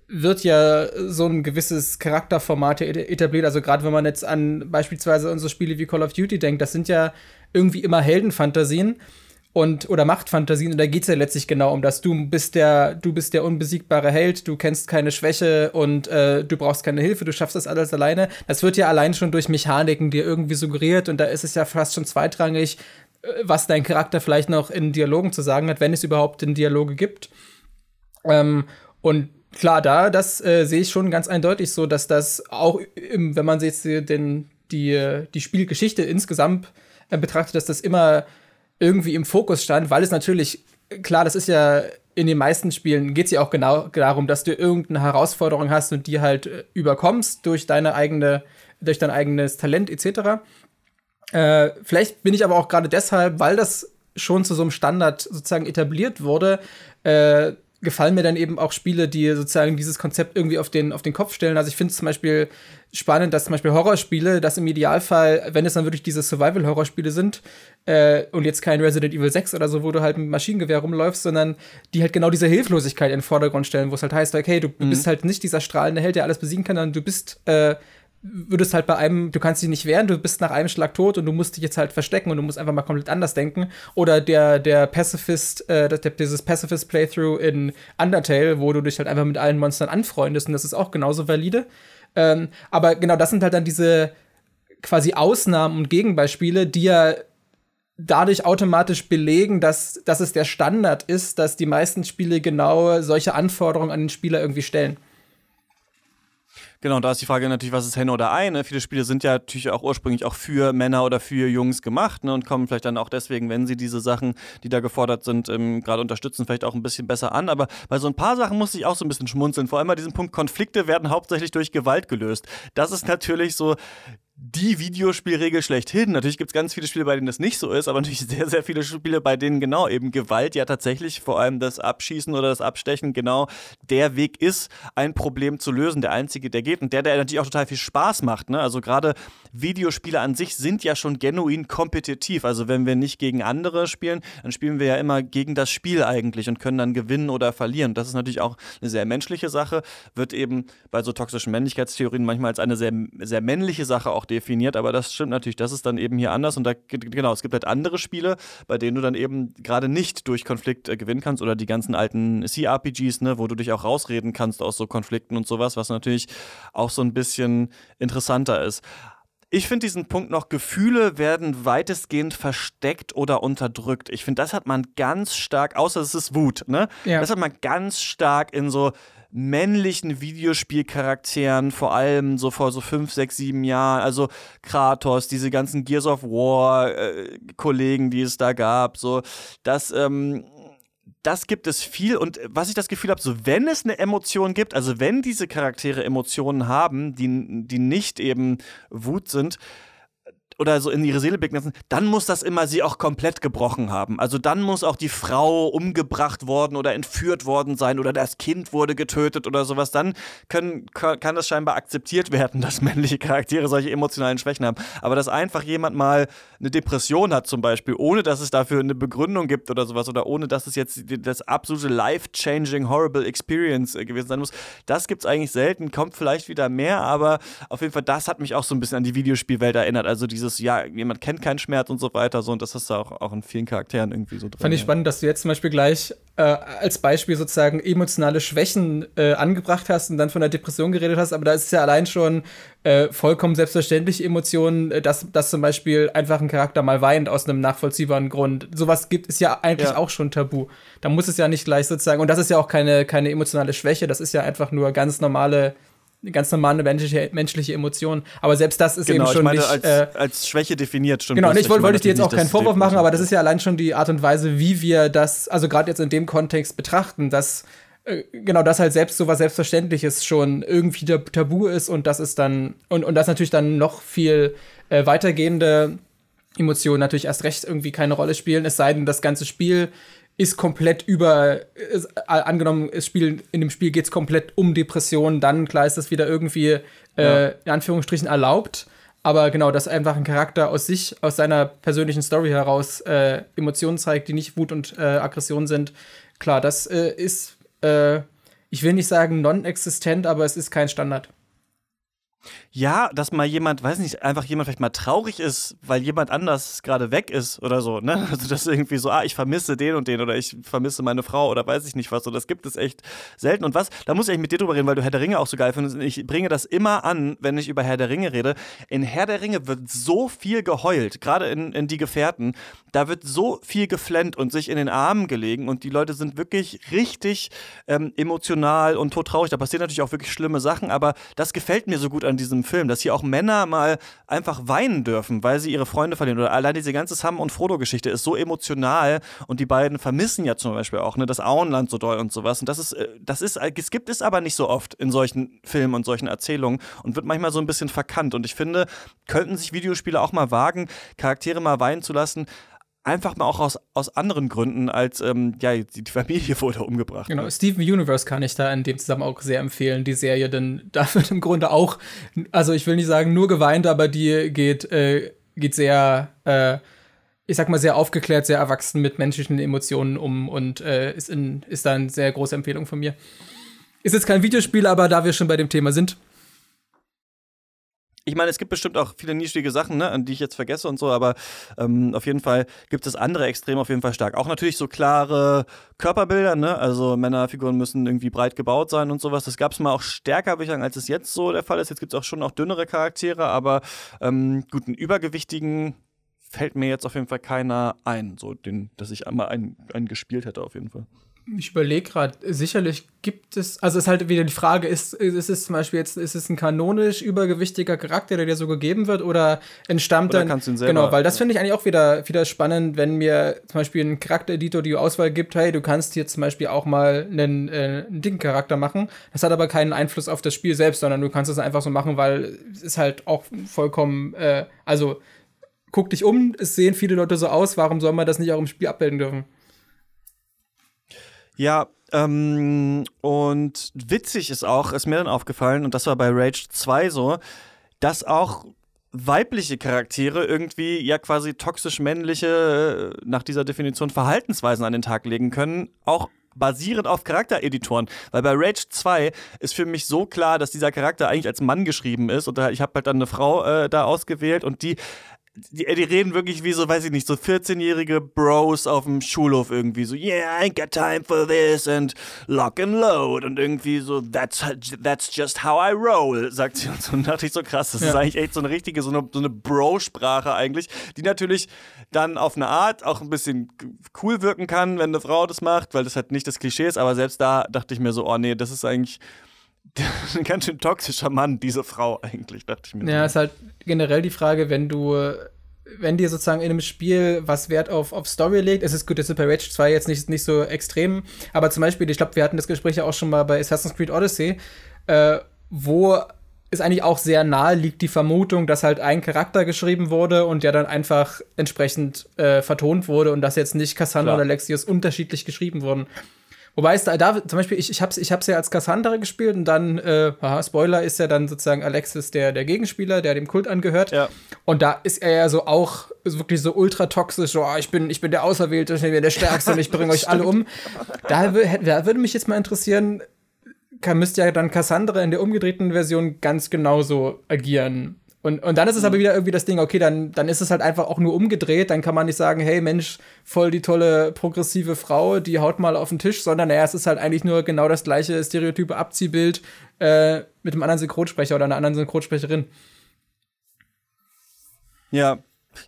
wird ja so ein gewisses Charakterformat etabliert. Also gerade wenn man jetzt an beispielsweise unsere Spiele wie Call of Duty denkt, das sind ja irgendwie immer Heldenfantasien und oder Machtfantasien und da geht es ja letztlich genau um das. Du bist der, du bist der unbesiegbare Held, du kennst keine Schwäche und äh, du brauchst keine Hilfe, du schaffst das alles alleine. Das wird ja allein schon durch Mechaniken dir irgendwie suggeriert und da ist es ja fast schon zweitrangig, was dein Charakter vielleicht noch in Dialogen zu sagen hat, wenn es überhaupt in Dialoge gibt. Ähm, und klar, da, das äh, sehe ich schon ganz eindeutig so, dass das auch, wenn man jetzt den, die, die Spielgeschichte insgesamt äh, betrachtet, dass das immer irgendwie im Fokus stand, weil es natürlich, klar, das ist ja in den meisten Spielen geht es ja auch genau darum, dass du irgendeine Herausforderung hast und die halt äh, überkommst durch deine eigene, durch dein eigenes Talent etc. Äh, vielleicht bin ich aber auch gerade deshalb, weil das schon zu so einem Standard sozusagen etabliert wurde, äh, gefallen mir dann eben auch Spiele, die sozusagen dieses Konzept irgendwie auf den, auf den Kopf stellen. Also ich finde es zum Beispiel spannend, dass zum Beispiel Horrorspiele, das im Idealfall, wenn es dann wirklich diese Survival-Horrorspiele sind, äh, und jetzt kein Resident Evil 6 oder so, wo du halt mit Maschinengewehr rumläufst, sondern die halt genau diese Hilflosigkeit in den Vordergrund stellen, wo es halt heißt, okay, du, mhm. bist halt nicht dieser strahlende Held, der alles besiegen kann, sondern du bist äh, würdest halt bei einem, du kannst dich nicht wehren, du bist nach einem Schlag tot und du musst dich jetzt halt verstecken und du musst einfach mal komplett anders denken. Oder der, der Pacifist, äh, der, dieses Pacifist-Playthrough in Undertale, wo du dich halt einfach mit allen Monstern anfreundest und das ist auch genauso valide. Ähm, aber genau, das sind halt dann diese quasi Ausnahmen und Gegenbeispiele, die ja dadurch automatisch belegen, dass, dass es der Standard ist, dass die meisten Spiele genau solche Anforderungen an den Spieler irgendwie stellen. Genau, da ist die Frage natürlich, was ist Henne oder Ei? Ne? Viele Spiele sind ja natürlich auch ursprünglich auch für Männer oder für Jungs gemacht ne? und kommen vielleicht dann auch deswegen, wenn sie diese Sachen, die da gefordert sind, ähm, gerade unterstützen, vielleicht auch ein bisschen besser an. Aber bei so ein paar Sachen muss ich auch so ein bisschen schmunzeln. Vor allem bei diesem Punkt, Konflikte werden hauptsächlich durch Gewalt gelöst. Das ist natürlich so die Videospielregel schlechthin. Natürlich gibt es ganz viele Spiele, bei denen das nicht so ist, aber natürlich sehr, sehr viele Spiele, bei denen genau eben Gewalt ja tatsächlich, vor allem das Abschießen oder das Abstechen, genau der Weg ist, ein Problem zu lösen, der einzige, der geht und der, der natürlich auch total viel Spaß macht. Ne? Also gerade Videospiele an sich sind ja schon genuin kompetitiv. Also wenn wir nicht gegen andere spielen, dann spielen wir ja immer gegen das Spiel eigentlich und können dann gewinnen oder verlieren. Das ist natürlich auch eine sehr menschliche Sache, wird eben bei so toxischen Männlichkeitstheorien manchmal als eine sehr, sehr männliche Sache auch definiert, aber das stimmt natürlich, das ist dann eben hier anders und da, genau, es gibt halt andere Spiele, bei denen du dann eben gerade nicht durch Konflikt äh, gewinnen kannst oder die ganzen alten CRPGs, ne, wo du dich auch rausreden kannst aus so Konflikten und sowas, was natürlich auch so ein bisschen interessanter ist. Ich finde diesen Punkt noch, Gefühle werden weitestgehend versteckt oder unterdrückt. Ich finde, das hat man ganz stark, außer es ist Wut, ne? Ja. Das hat man ganz stark in so männlichen Videospielcharakteren, vor allem so vor so fünf, sechs, sieben Jahren. Also Kratos, diese ganzen Gears of War-Kollegen, äh, die es da gab, so, das, ähm, das gibt es viel und was ich das Gefühl habe, so wenn es eine Emotion gibt, also wenn diese Charaktere Emotionen haben, die, die nicht eben Wut sind, oder so in ihre Seele blicken lassen, dann muss das immer sie auch komplett gebrochen haben. Also dann muss auch die Frau umgebracht worden oder entführt worden sein oder das Kind wurde getötet oder sowas. Dann können, kann das scheinbar akzeptiert werden, dass männliche Charaktere solche emotionalen Schwächen haben. Aber dass einfach jemand mal eine Depression hat zum Beispiel, ohne dass es dafür eine Begründung gibt oder sowas oder ohne dass es jetzt das absolute life-changing, horrible Experience äh, gewesen sein muss, das gibt es eigentlich selten, kommt vielleicht wieder mehr, aber auf jeden Fall, das hat mich auch so ein bisschen an die Videospielwelt erinnert. Also diese dieses, ja, jemand kennt keinen Schmerz und so weiter, so und das ist auch, auch in vielen Charakteren irgendwie so drin. Fand ich spannend, dass du jetzt zum Beispiel gleich äh, als Beispiel sozusagen emotionale Schwächen äh, angebracht hast und dann von der Depression geredet hast, aber da ist es ja allein schon äh, vollkommen selbstverständliche Emotionen, äh, dass, dass zum Beispiel einfach ein Charakter mal weint aus einem nachvollziehbaren Grund. Sowas gibt es ja eigentlich ja. auch schon tabu. Da muss es ja nicht gleich sozusagen, und das ist ja auch keine, keine emotionale Schwäche, das ist ja einfach nur ganz normale eine ganz normale menschliche, menschliche Emotion. Aber selbst das ist genau, eben schon meine, nicht als, äh, als, Schwäche definiert. Stimmt genau, und ich wollte wollt ich dir jetzt auch keinen Vorwurf machen, aber das ist ja allein schon die Art und Weise, wie wir das, also gerade jetzt in dem Kontext betrachten, dass äh, genau das halt selbst so was Selbstverständliches schon irgendwie tabu ist und das ist dann und, und das natürlich dann noch viel äh, weitergehende Emotionen natürlich erst recht irgendwie keine Rolle spielen, es sei denn, das ganze Spiel ist komplett über, ist, äh, angenommen, das Spiel, in dem Spiel geht es komplett um Depressionen, dann klar ist das wieder irgendwie äh, ja. in Anführungsstrichen erlaubt. Aber genau, dass einfach ein Charakter aus sich, aus seiner persönlichen Story heraus äh, Emotionen zeigt, die nicht Wut und äh, Aggression sind, klar, das äh, ist, ich will nicht sagen non-existent, aber es ist kein Standard. Ja, dass mal jemand, weiß nicht, einfach jemand vielleicht mal traurig ist, weil jemand anders gerade weg ist oder so, ne? Also das irgendwie so, ah, ich vermisse den und den oder ich vermisse meine Frau oder weiß ich nicht was. So, das gibt es echt selten. Und was, da muss ich mit dir drüber reden, weil du Herr der Ringe auch so geil findest. Ich bringe das immer an, wenn ich über Herr der Ringe rede. In Herr der Ringe wird so viel geheult, gerade in, in Die Gefährten. Da wird so viel geflennt und sich in den Armen gelegen und die Leute sind wirklich richtig ähm, emotional und todtraurig. Da passieren natürlich auch wirklich schlimme Sachen, aber das gefällt mir so gut an diesem Film, dass hier auch Männer mal einfach weinen dürfen, weil sie ihre Freunde verlieren. Oder allein diese ganze Sam und Frodo-Geschichte ist so emotional und die beiden vermissen ja zum Beispiel auch ne, das Auenland so doll und sowas. Und das ist, äh, das ist, es gibt es aber nicht so oft in solchen Filmen und solchen Erzählungen und wird manchmal so ein bisschen verkannt. Und ich finde, könnten sich Videospiele auch mal wagen, Charaktere mal weinen zu lassen, einfach mal auch aus, aus anderen Gründen als, ähm, ja, die, Familie wurde umgebracht. Genau, ne? Steven Universe kann ich da in dem Zusammenhang auch sehr empfehlen, die Serie, denn da wird im Grunde auch, also ich will nicht sagen nur geweint, aber die geht, äh, geht sehr, äh, ich sag mal, sehr aufgeklärt, sehr erwachsen mit menschlichen Emotionen um und äh, ist, in, ist da eine sehr große Empfehlung von mir. Ist jetzt kein Videospiel, aber da wir schon bei dem Thema sind, ich meine, es gibt bestimmt auch viele nischige Sachen, ne, an die ich jetzt vergesse und so, aber ähm, auf jeden Fall gibt es andere Extreme auf jeden Fall stark. Auch natürlich so klare Körperbilder, ne? Also Männerfiguren müssen irgendwie breit gebaut sein und sowas. Das gab es mal auch stärker, würde ich sagen, als es jetzt so der Fall ist. Jetzt gibt es auch schon auch dünnere Charaktere, aber ähm, gut, übergewichtigen fällt mir jetzt auf jeden Fall keiner ein, so den, dass ich einmal einen, einen gespielt hätte, auf jeden Fall. Ich überlege gerade, sicherlich gibt es, also es ist halt wieder die Frage, ist, ist es zum Beispiel jetzt, ist es ein kanonisch übergewichtiger Charakter, der dir so gegeben wird, oder entstammt oder dann. Kannst du ihn selber, genau, weil das finde ich eigentlich auch wieder, wieder spannend, wenn mir zum Beispiel ein Charaktereditor die Auswahl gibt, hey, du kannst hier zum Beispiel auch mal einen, äh, einen dicken Charakter machen. Das hat aber keinen Einfluss auf das Spiel selbst, sondern du kannst es einfach so machen, weil es ist halt auch vollkommen, äh, also guck dich um, es sehen viele Leute so aus, warum soll man das nicht auch im Spiel abbilden dürfen? Ja, ähm, und witzig ist auch, ist mir dann aufgefallen, und das war bei Rage 2 so, dass auch weibliche Charaktere irgendwie ja quasi toxisch männliche, äh, nach dieser Definition Verhaltensweisen an den Tag legen können, auch basierend auf Charaktereditoren. Weil bei Rage 2 ist für mich so klar, dass dieser Charakter eigentlich als Mann geschrieben ist. Und ich habe halt dann eine Frau äh, da ausgewählt und die die, die reden wirklich wie so, weiß ich nicht, so 14-jährige Bros auf dem Schulhof irgendwie so, yeah, I ain't got time for this and lock and load und irgendwie so, that's, that's just how I roll, sagt sie und so. Und dachte ich so krass, das ja. ist eigentlich echt so eine richtige, so eine, so eine Bro-Sprache eigentlich, die natürlich dann auf eine Art auch ein bisschen cool wirken kann, wenn eine Frau das macht, weil das halt nicht das Klischee ist, aber selbst da dachte ich mir so, oh nee, das ist eigentlich ein ganz schön toxischer Mann, diese Frau eigentlich, dachte ich mir. Ja, ist halt generell die Frage, wenn du, wenn dir sozusagen in einem Spiel was Wert auf, auf Story legt, es ist gut, ist bei Rage 2 jetzt nicht, nicht so extrem, aber zum Beispiel, ich glaube, wir hatten das Gespräch ja auch schon mal bei Assassin's Creed Odyssey, äh, wo es eigentlich auch sehr nahe liegt, die Vermutung, dass halt ein Charakter geschrieben wurde und der dann einfach entsprechend äh, vertont wurde und dass jetzt nicht Cassandra Klar. oder Alexios unterschiedlich geschrieben wurden. Wobei es da, da zum Beispiel, ich, ich habe es ich hab's ja als Cassandra gespielt und dann, äh, aha, Spoiler, ist ja dann sozusagen Alexis der, der Gegenspieler, der dem Kult angehört. Ja. Und da ist er ja so auch wirklich so ultra toxisch, so, oh, ich, bin, ich bin der Auserwählte, ich bin der Stärkste und ich bringe euch alle um. Da, da würde mich jetzt mal interessieren, kann, müsste ja dann Cassandra in der umgedrehten Version ganz genauso agieren. Und, und dann ist es aber mhm. wieder irgendwie das Ding, okay, dann, dann ist es halt einfach auch nur umgedreht. Dann kann man nicht sagen, hey Mensch, voll die tolle progressive Frau, die haut mal auf den Tisch, sondern naja, es ist halt eigentlich nur genau das gleiche stereotype Abziehbild äh, mit einem anderen Synchronsprecher oder einer anderen Synchronsprecherin. Ja,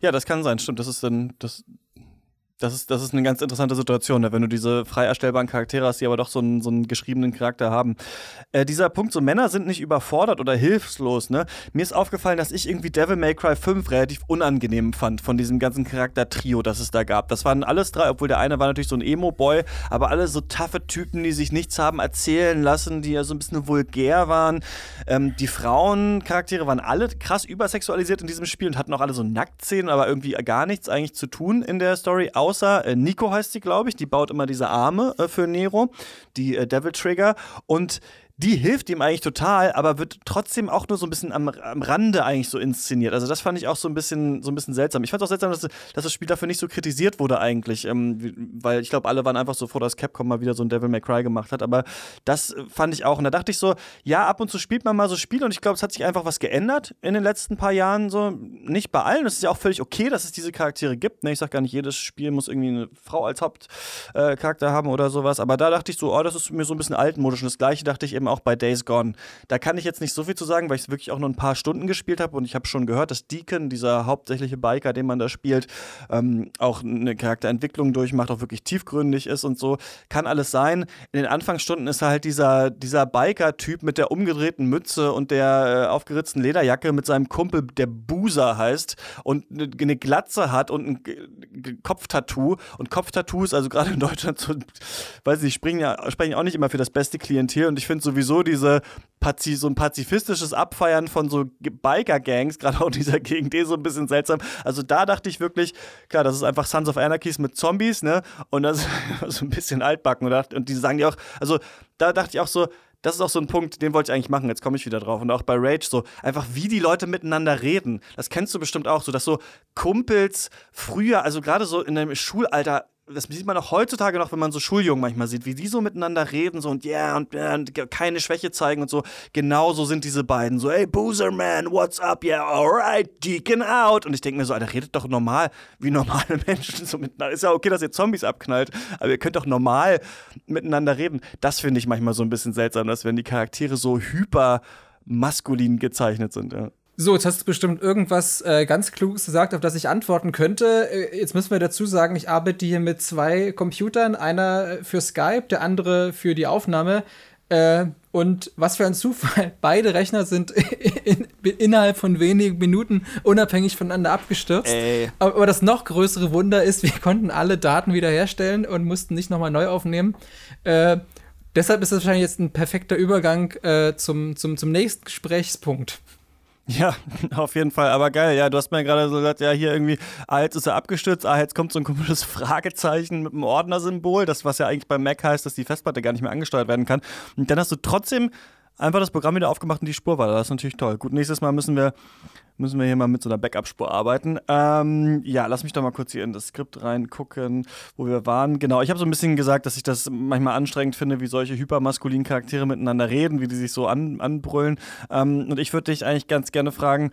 ja, das kann sein, stimmt. Das ist dann, das, das ist, das ist eine ganz interessante Situation, ne? wenn du diese frei erstellbaren Charaktere hast, die aber doch so einen, so einen geschriebenen Charakter haben. Äh, dieser Punkt, so Männer sind nicht überfordert oder hilflos. Ne? Mir ist aufgefallen, dass ich irgendwie Devil May Cry 5 relativ unangenehm fand von diesem ganzen Charakter-Trio, das es da gab. Das waren alles drei, obwohl der eine war natürlich so ein Emo-Boy, aber alle so taffe Typen, die sich nichts haben erzählen lassen, die ja so ein bisschen vulgär waren. Ähm, die Frauencharaktere waren alle krass übersexualisiert in diesem Spiel und hatten auch alle so Nacktszenen, aber irgendwie gar nichts eigentlich zu tun in der Story, außer äh, Nico heißt sie, glaube ich, die baut immer diese Arme äh, für Nero, die äh, Devil Trigger. Und die hilft ihm eigentlich total, aber wird trotzdem auch nur so ein bisschen am, am Rande eigentlich so inszeniert. Also das fand ich auch so ein bisschen, so ein bisschen seltsam. Ich fand es auch seltsam, dass, dass, das Spiel dafür nicht so kritisiert wurde eigentlich, ähm, weil ich glaube, alle waren einfach so froh, dass Capcom mal wieder so ein Devil May Cry gemacht hat. Aber das fand ich auch. Und da dachte ich so, ja, ab und zu spielt man mal so Spiele und ich glaube, es hat sich einfach was geändert in den letzten paar Jahren. So nicht bei allen. Es ist ja auch völlig okay, dass es diese Charaktere gibt. Ne? Ich sage gar nicht, jedes Spiel muss irgendwie eine Frau als Hauptcharakter äh, haben oder sowas. Aber da dachte ich so, oh, das ist mir so ein bisschen altmodisch. Und das Gleiche dachte ich eben auch bei Days Gone. Da kann ich jetzt nicht so viel zu sagen, weil ich es wirklich auch nur ein paar Stunden gespielt habe und ich habe schon gehört, dass Deacon, dieser hauptsächliche Biker, den man da spielt, ähm, auch eine Charakterentwicklung durchmacht, auch wirklich tiefgründig ist und so. Kann alles sein. In den Anfangsstunden ist er halt dieser, dieser Biker-Typ mit der umgedrehten Mütze und der äh, aufgeritzten Lederjacke mit seinem Kumpel, der Buser heißt und eine Glatze hat und ein Kopftattoo. Und Kopftattoos, also gerade in Deutschland, so, weiß ich, sprechen ja, sprechen auch nicht immer für das beste Klientel und ich finde sowieso diese Pazi so ein pazifistisches Abfeiern von so Biker-Gangs, gerade auch in dieser Gegend, eh so ein bisschen seltsam. Also da dachte ich wirklich, klar, das ist einfach Sons of Anarchies mit Zombies, ne? Und das ist so ein bisschen altbacken. Und, und die sagen ja auch, also da dachte ich auch so, das ist auch so ein Punkt, den wollte ich eigentlich machen, jetzt komme ich wieder drauf. Und auch bei Rage so, einfach wie die Leute miteinander reden. Das kennst du bestimmt auch, so dass so Kumpels früher, also gerade so in deinem Schulalter, das sieht man auch heutzutage noch, wenn man so Schuljungen manchmal sieht, wie die so miteinander reden so und ja yeah, und, yeah, und keine Schwäche zeigen und so. Genauso sind diese beiden so, hey Boozer Man, what's up? Yeah, alright, deacon out. Und ich denke mir so, Alter, redet doch normal, wie normale Menschen so miteinander. Ist ja okay, dass ihr Zombies abknallt, aber ihr könnt doch normal miteinander reden. Das finde ich manchmal so ein bisschen seltsam, dass wenn die Charaktere so hyper maskulin gezeichnet sind, ja. So, jetzt hast du bestimmt irgendwas äh, ganz Kluges gesagt, auf das ich antworten könnte. Äh, jetzt müssen wir dazu sagen, ich arbeite hier mit zwei Computern, einer für Skype, der andere für die Aufnahme. Äh, und was für ein Zufall, beide Rechner sind in, in, innerhalb von wenigen Minuten unabhängig voneinander abgestürzt. Ey. Aber das noch größere Wunder ist, wir konnten alle Daten wiederherstellen und mussten nicht nochmal neu aufnehmen. Äh, deshalb ist das wahrscheinlich jetzt ein perfekter Übergang äh, zum, zum, zum nächsten Gesprächspunkt. Ja, auf jeden Fall. Aber geil, ja, du hast mir gerade so gesagt, ja, hier irgendwie, ah, jetzt ist er abgestürzt, ah, jetzt kommt so ein komisches Fragezeichen mit einem Ordnersymbol, das, was ja eigentlich beim Mac heißt, dass die Festplatte gar nicht mehr angesteuert werden kann. Und dann hast du trotzdem einfach das Programm wieder aufgemacht und die Spur war da. Das ist natürlich toll. Gut, nächstes Mal müssen wir müssen wir hier mal mit so einer Backup-Spur arbeiten. Ähm, ja, lass mich doch mal kurz hier in das Skript reingucken, wo wir waren. Genau, ich habe so ein bisschen gesagt, dass ich das manchmal anstrengend finde, wie solche hypermaskulinen Charaktere miteinander reden, wie die sich so an, anbrüllen. Ähm, und ich würde dich eigentlich ganz gerne fragen,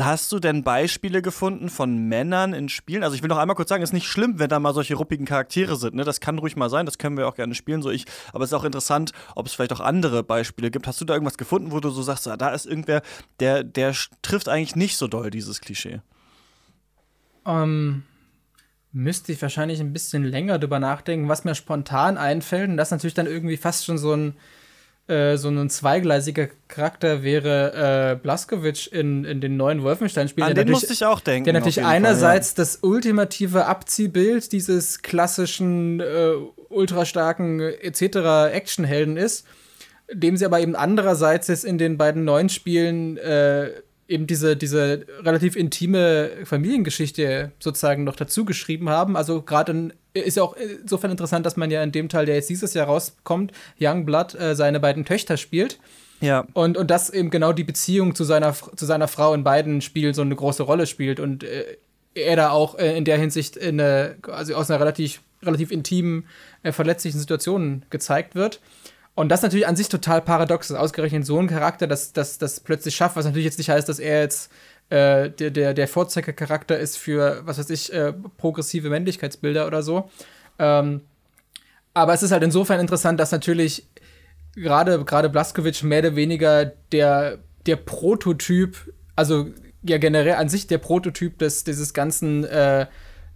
hast du denn Beispiele gefunden von Männern in Spielen? Also ich will noch einmal kurz sagen, es ist nicht schlimm, wenn da mal solche ruppigen Charaktere sind. Ne? Das kann ruhig mal sein, das können wir auch gerne spielen, so ich. Aber es ist auch interessant, ob es vielleicht auch andere Beispiele gibt. Hast du da irgendwas gefunden, wo du so sagst, da ist irgendwer, der, der trifft eigentlich nicht so doll, dieses Klischee? Ähm, müsste ich wahrscheinlich ein bisschen länger drüber nachdenken, was mir spontan einfällt. Und das natürlich dann irgendwie fast schon so ein, äh, so ein zweigleisiger Charakter wäre äh, Blaskowitsch in, in den neuen Wolfenstein-Spielen. An den musste ich auch denken. Der natürlich einerseits Fall, ja. das ultimative Abziehbild dieses klassischen, äh, ultrastarken etc. Actionhelden ist, dem sie aber eben andererseits jetzt in den beiden neuen Spielen äh, eben diese, diese relativ intime Familiengeschichte sozusagen noch dazu geschrieben haben. Also gerade ist ja auch insofern interessant, dass man ja in dem Teil, der jetzt dieses Jahr rauskommt, Youngblood äh, seine beiden Töchter spielt. Ja. Und, und das eben genau die Beziehung zu seiner, zu seiner Frau in beiden Spielen so eine große Rolle spielt und äh, er da auch äh, in der Hinsicht in eine, also aus einer relativ, relativ intimen, äh, verletzlichen Situation gezeigt wird. Und das natürlich an sich total paradox, dass ausgerechnet so ein Charakter das, das, das plötzlich schafft, was natürlich jetzt nicht heißt, dass er jetzt äh, der, der, der Vorzeigecharakter ist für, was weiß ich, äh, progressive Männlichkeitsbilder oder so. Ähm, aber es ist halt insofern interessant, dass natürlich gerade gerade Blaskowitsch mehr oder weniger der, der Prototyp, also ja generell an sich der Prototyp des, dieses ganzen äh,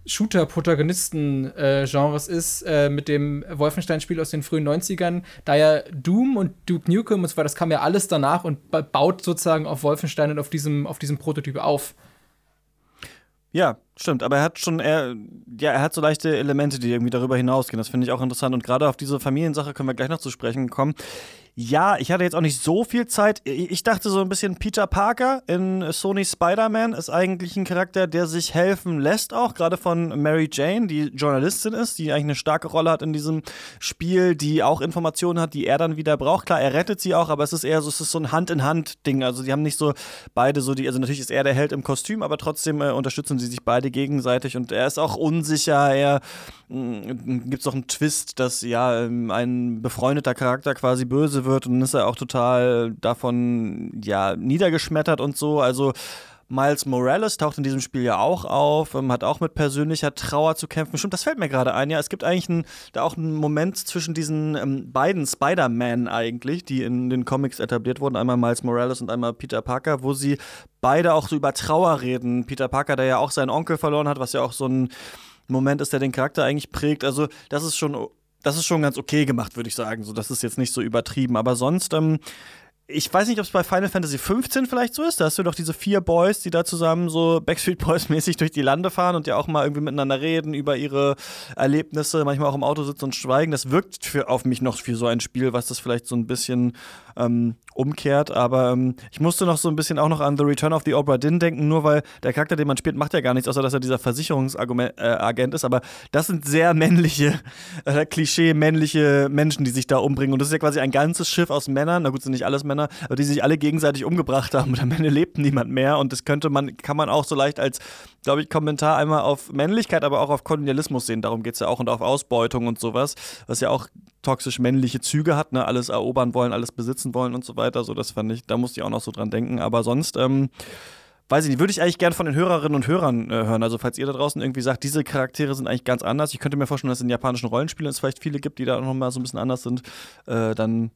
Shooter-Protagonisten-Genres äh, ist, äh, mit dem Wolfenstein-Spiel aus den frühen 90ern, da ja Doom und Duke Nukem und zwar, das kam ja alles danach und baut sozusagen auf Wolfenstein und auf diesem, auf diesem Prototyp auf. Ja, stimmt, aber er hat schon, er, ja, er hat so leichte Elemente, die irgendwie darüber hinausgehen. Das finde ich auch interessant. Und gerade auf diese Familiensache können wir gleich noch zu sprechen kommen. Ja, ich hatte jetzt auch nicht so viel Zeit. Ich dachte so ein bisschen, Peter Parker in Sony Spider-Man ist eigentlich ein Charakter, der sich helfen lässt, auch gerade von Mary Jane, die Journalistin ist, die eigentlich eine starke Rolle hat in diesem Spiel, die auch Informationen hat, die er dann wieder braucht. Klar, er rettet sie auch, aber es ist eher so, es ist so ein Hand-in-Hand-Ding. Also die haben nicht so beide so die, also natürlich ist er der Held im Kostüm, aber trotzdem äh, unterstützen sie sich beide gegenseitig und er ist auch unsicher, er gibt es auch einen Twist, dass ja ähm, ein befreundeter Charakter quasi böse wird und dann ist er auch total davon ja niedergeschmettert und so. Also Miles Morales taucht in diesem Spiel ja auch auf, ähm, hat auch mit persönlicher Trauer zu kämpfen. Stimmt, das fällt mir gerade ein. Ja, es gibt eigentlich ein, da auch einen Moment zwischen diesen ähm, beiden Spider-Man eigentlich, die in den Comics etabliert wurden. Einmal Miles Morales und einmal Peter Parker, wo sie beide auch so über Trauer reden. Peter Parker, der ja auch seinen Onkel verloren hat, was ja auch so ein Moment ist, der den Charakter eigentlich prägt. Also, das ist schon, das ist schon ganz okay gemacht, würde ich sagen. So, das ist jetzt nicht so übertrieben. Aber sonst, ähm, ich weiß nicht, ob es bei Final Fantasy 15 vielleicht so ist. Da hast du doch diese vier Boys, die da zusammen so Backstreet Boys mäßig durch die Lande fahren und ja auch mal irgendwie miteinander reden über ihre Erlebnisse, manchmal auch im Auto sitzen und schweigen. Das wirkt für, auf mich noch für so ein Spiel, was das vielleicht so ein bisschen ähm, umkehrt. Aber ähm, ich musste noch so ein bisschen auch noch an The Return of the Obra Dinn denken, nur weil der Charakter, den man spielt, macht ja gar nichts, außer dass er dieser Versicherungsagent äh, ist. Aber das sind sehr männliche, äh, Klischee-männliche Menschen, die sich da umbringen. Und das ist ja quasi ein ganzes Schiff aus Männern, na gut, sind nicht alles Männer, aber die sich alle gegenseitig umgebracht haben. Und am Ende lebt niemand mehr. Und das könnte man, kann man auch so leicht als, glaube ich, Kommentar einmal auf Männlichkeit, aber auch auf Kolonialismus sehen. Darum geht es ja auch und auf Ausbeutung und sowas, was ja auch toxisch männliche Züge hat, ne? alles erobern wollen, alles besitzen wollen und so weiter. So, das fand ich, da musste ich auch noch so dran denken. Aber sonst, ähm, weiß ich nicht, würde ich eigentlich gerne von den Hörerinnen und Hörern äh, hören. Also, falls ihr da draußen irgendwie sagt, diese Charaktere sind eigentlich ganz anders. Ich könnte mir vorstellen, dass es in japanischen Rollenspielen es vielleicht viele gibt, die da noch mal so ein bisschen anders sind. Äh, dann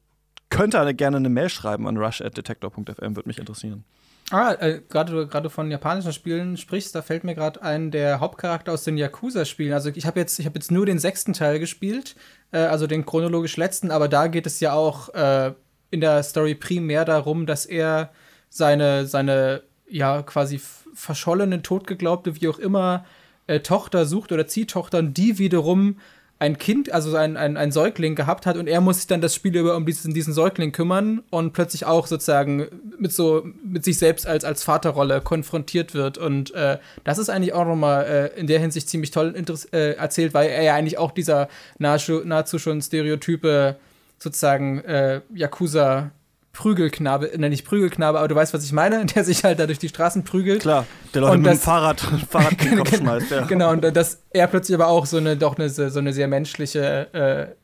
könnte ihr gerne eine Mail schreiben an rush.detector.fm, würde mich interessieren. Ah, äh, gerade von japanischen Spielen sprichst, da fällt mir gerade ein der Hauptcharakter aus den Yakuza-Spielen. Also ich habe jetzt, ich jetzt nur den sechsten Teil gespielt, äh, also den chronologisch letzten, aber da geht es ja auch äh, in der Story primär darum, dass er seine seine ja quasi verschollene, totgeglaubte, wie auch immer, äh, Tochter sucht oder Ziehtochter und die wiederum ein Kind, also ein, ein, ein Säugling gehabt hat und er muss sich dann das Spiel über um diesen, diesen Säugling kümmern und plötzlich auch sozusagen mit so mit sich selbst als, als Vaterrolle konfrontiert wird. Und äh, das ist eigentlich auch nochmal äh, in der Hinsicht ziemlich toll äh, erzählt, weil er ja eigentlich auch dieser nahezu, nahezu schon Stereotype sozusagen äh, Yakuza Prügelknabe, nenne ich Prügelknabe, aber du weißt, was ich meine, der sich halt da durch die Straßen prügelt. Klar, der Leute und mit dem Fahrrad, Fahrrad den Kopf schmeißt, ja. Genau, und dass er plötzlich aber auch so eine, doch eine, so eine sehr menschliche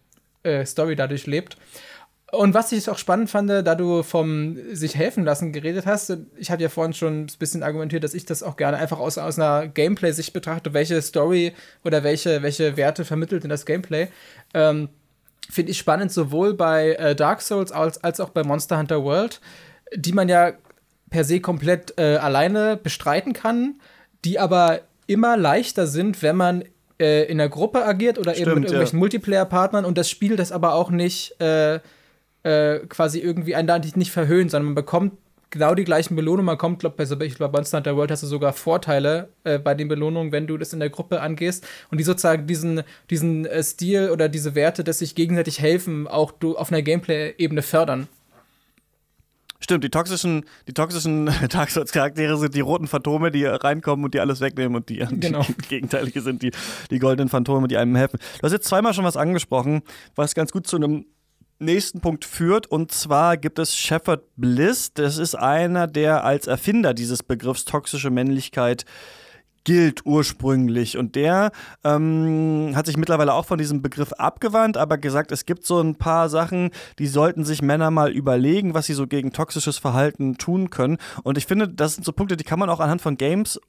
äh, äh, Story dadurch lebt. Und was ich auch spannend fand, da du vom sich helfen lassen geredet hast, ich hatte ja vorhin schon ein bisschen argumentiert, dass ich das auch gerne einfach aus, aus einer Gameplay-Sicht betrachte, welche Story oder welche, welche Werte vermittelt in das Gameplay. Ähm, finde ich spannend, sowohl bei äh, Dark Souls als, als auch bei Monster Hunter World, die man ja per se komplett äh, alleine bestreiten kann, die aber immer leichter sind, wenn man äh, in einer Gruppe agiert oder Stimmt, eben mit irgendwelchen ja. Multiplayer-Partnern und das Spiel das aber auch nicht äh, äh, quasi irgendwie einen da nicht verhöhnt, sondern man bekommt genau die gleichen Belohnungen. Man kommt, glaube ich, bei Monster Hunter World hast du sogar Vorteile äh, bei den Belohnungen, wenn du das in der Gruppe angehst. Und die sozusagen diesen, diesen äh, Stil oder diese Werte, dass sich gegenseitig helfen, auch du auf einer Gameplay-Ebene fördern. Stimmt, die toxischen, die toxischen Dark Souls-Charaktere sind die roten Phantome, die reinkommen und die alles wegnehmen und die, genau. die gegenteilige sind die, die goldenen Phantome, die einem helfen. Du hast jetzt zweimal schon was angesprochen, was ganz gut zu einem nächsten Punkt führt. Und zwar gibt es Shepard Bliss. Das ist einer, der als Erfinder dieses Begriffs toxische Männlichkeit gilt ursprünglich. Und der ähm, hat sich mittlerweile auch von diesem Begriff abgewandt, aber gesagt, es gibt so ein paar Sachen, die sollten sich Männer mal überlegen, was sie so gegen toxisches Verhalten tun können. Und ich finde, das sind so Punkte, die kann man auch anhand von Games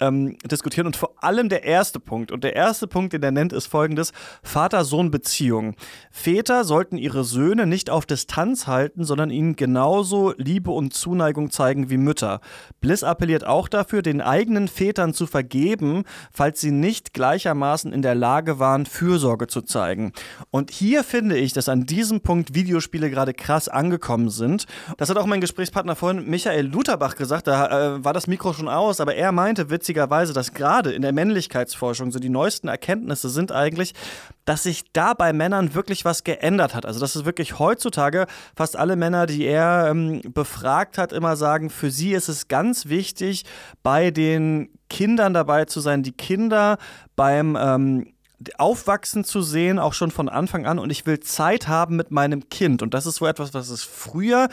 ähm, diskutieren. Und vor allem der erste Punkt. Und der erste Punkt, den er nennt, ist folgendes: Vater-Sohn-Beziehung. Väter sollten ihre Söhne nicht auf Distanz halten, sondern ihnen genauso Liebe und Zuneigung zeigen wie Mütter. Bliss appelliert auch dafür, den eigenen Vätern zu vergeben, falls sie nicht gleichermaßen in der Lage waren, Fürsorge zu zeigen. Und hier finde ich, dass an diesem Punkt Videospiele gerade krass angekommen sind. Das hat auch mein Gesprächspartner vorhin, Michael Lutherbach, gesagt. Da äh, war das Mikro schon aus, aber er meinte, Witz witzigerweise, dass gerade in der Männlichkeitsforschung so die neuesten Erkenntnisse sind eigentlich, dass sich da bei Männern wirklich was geändert hat. Also, dass es wirklich heutzutage fast alle Männer, die er ähm, befragt hat, immer sagen, für sie ist es ganz wichtig, bei den Kindern dabei zu sein, die Kinder beim ähm, Aufwachsen zu sehen, auch schon von Anfang an. Und ich will Zeit haben mit meinem Kind. Und das ist so etwas, was es früher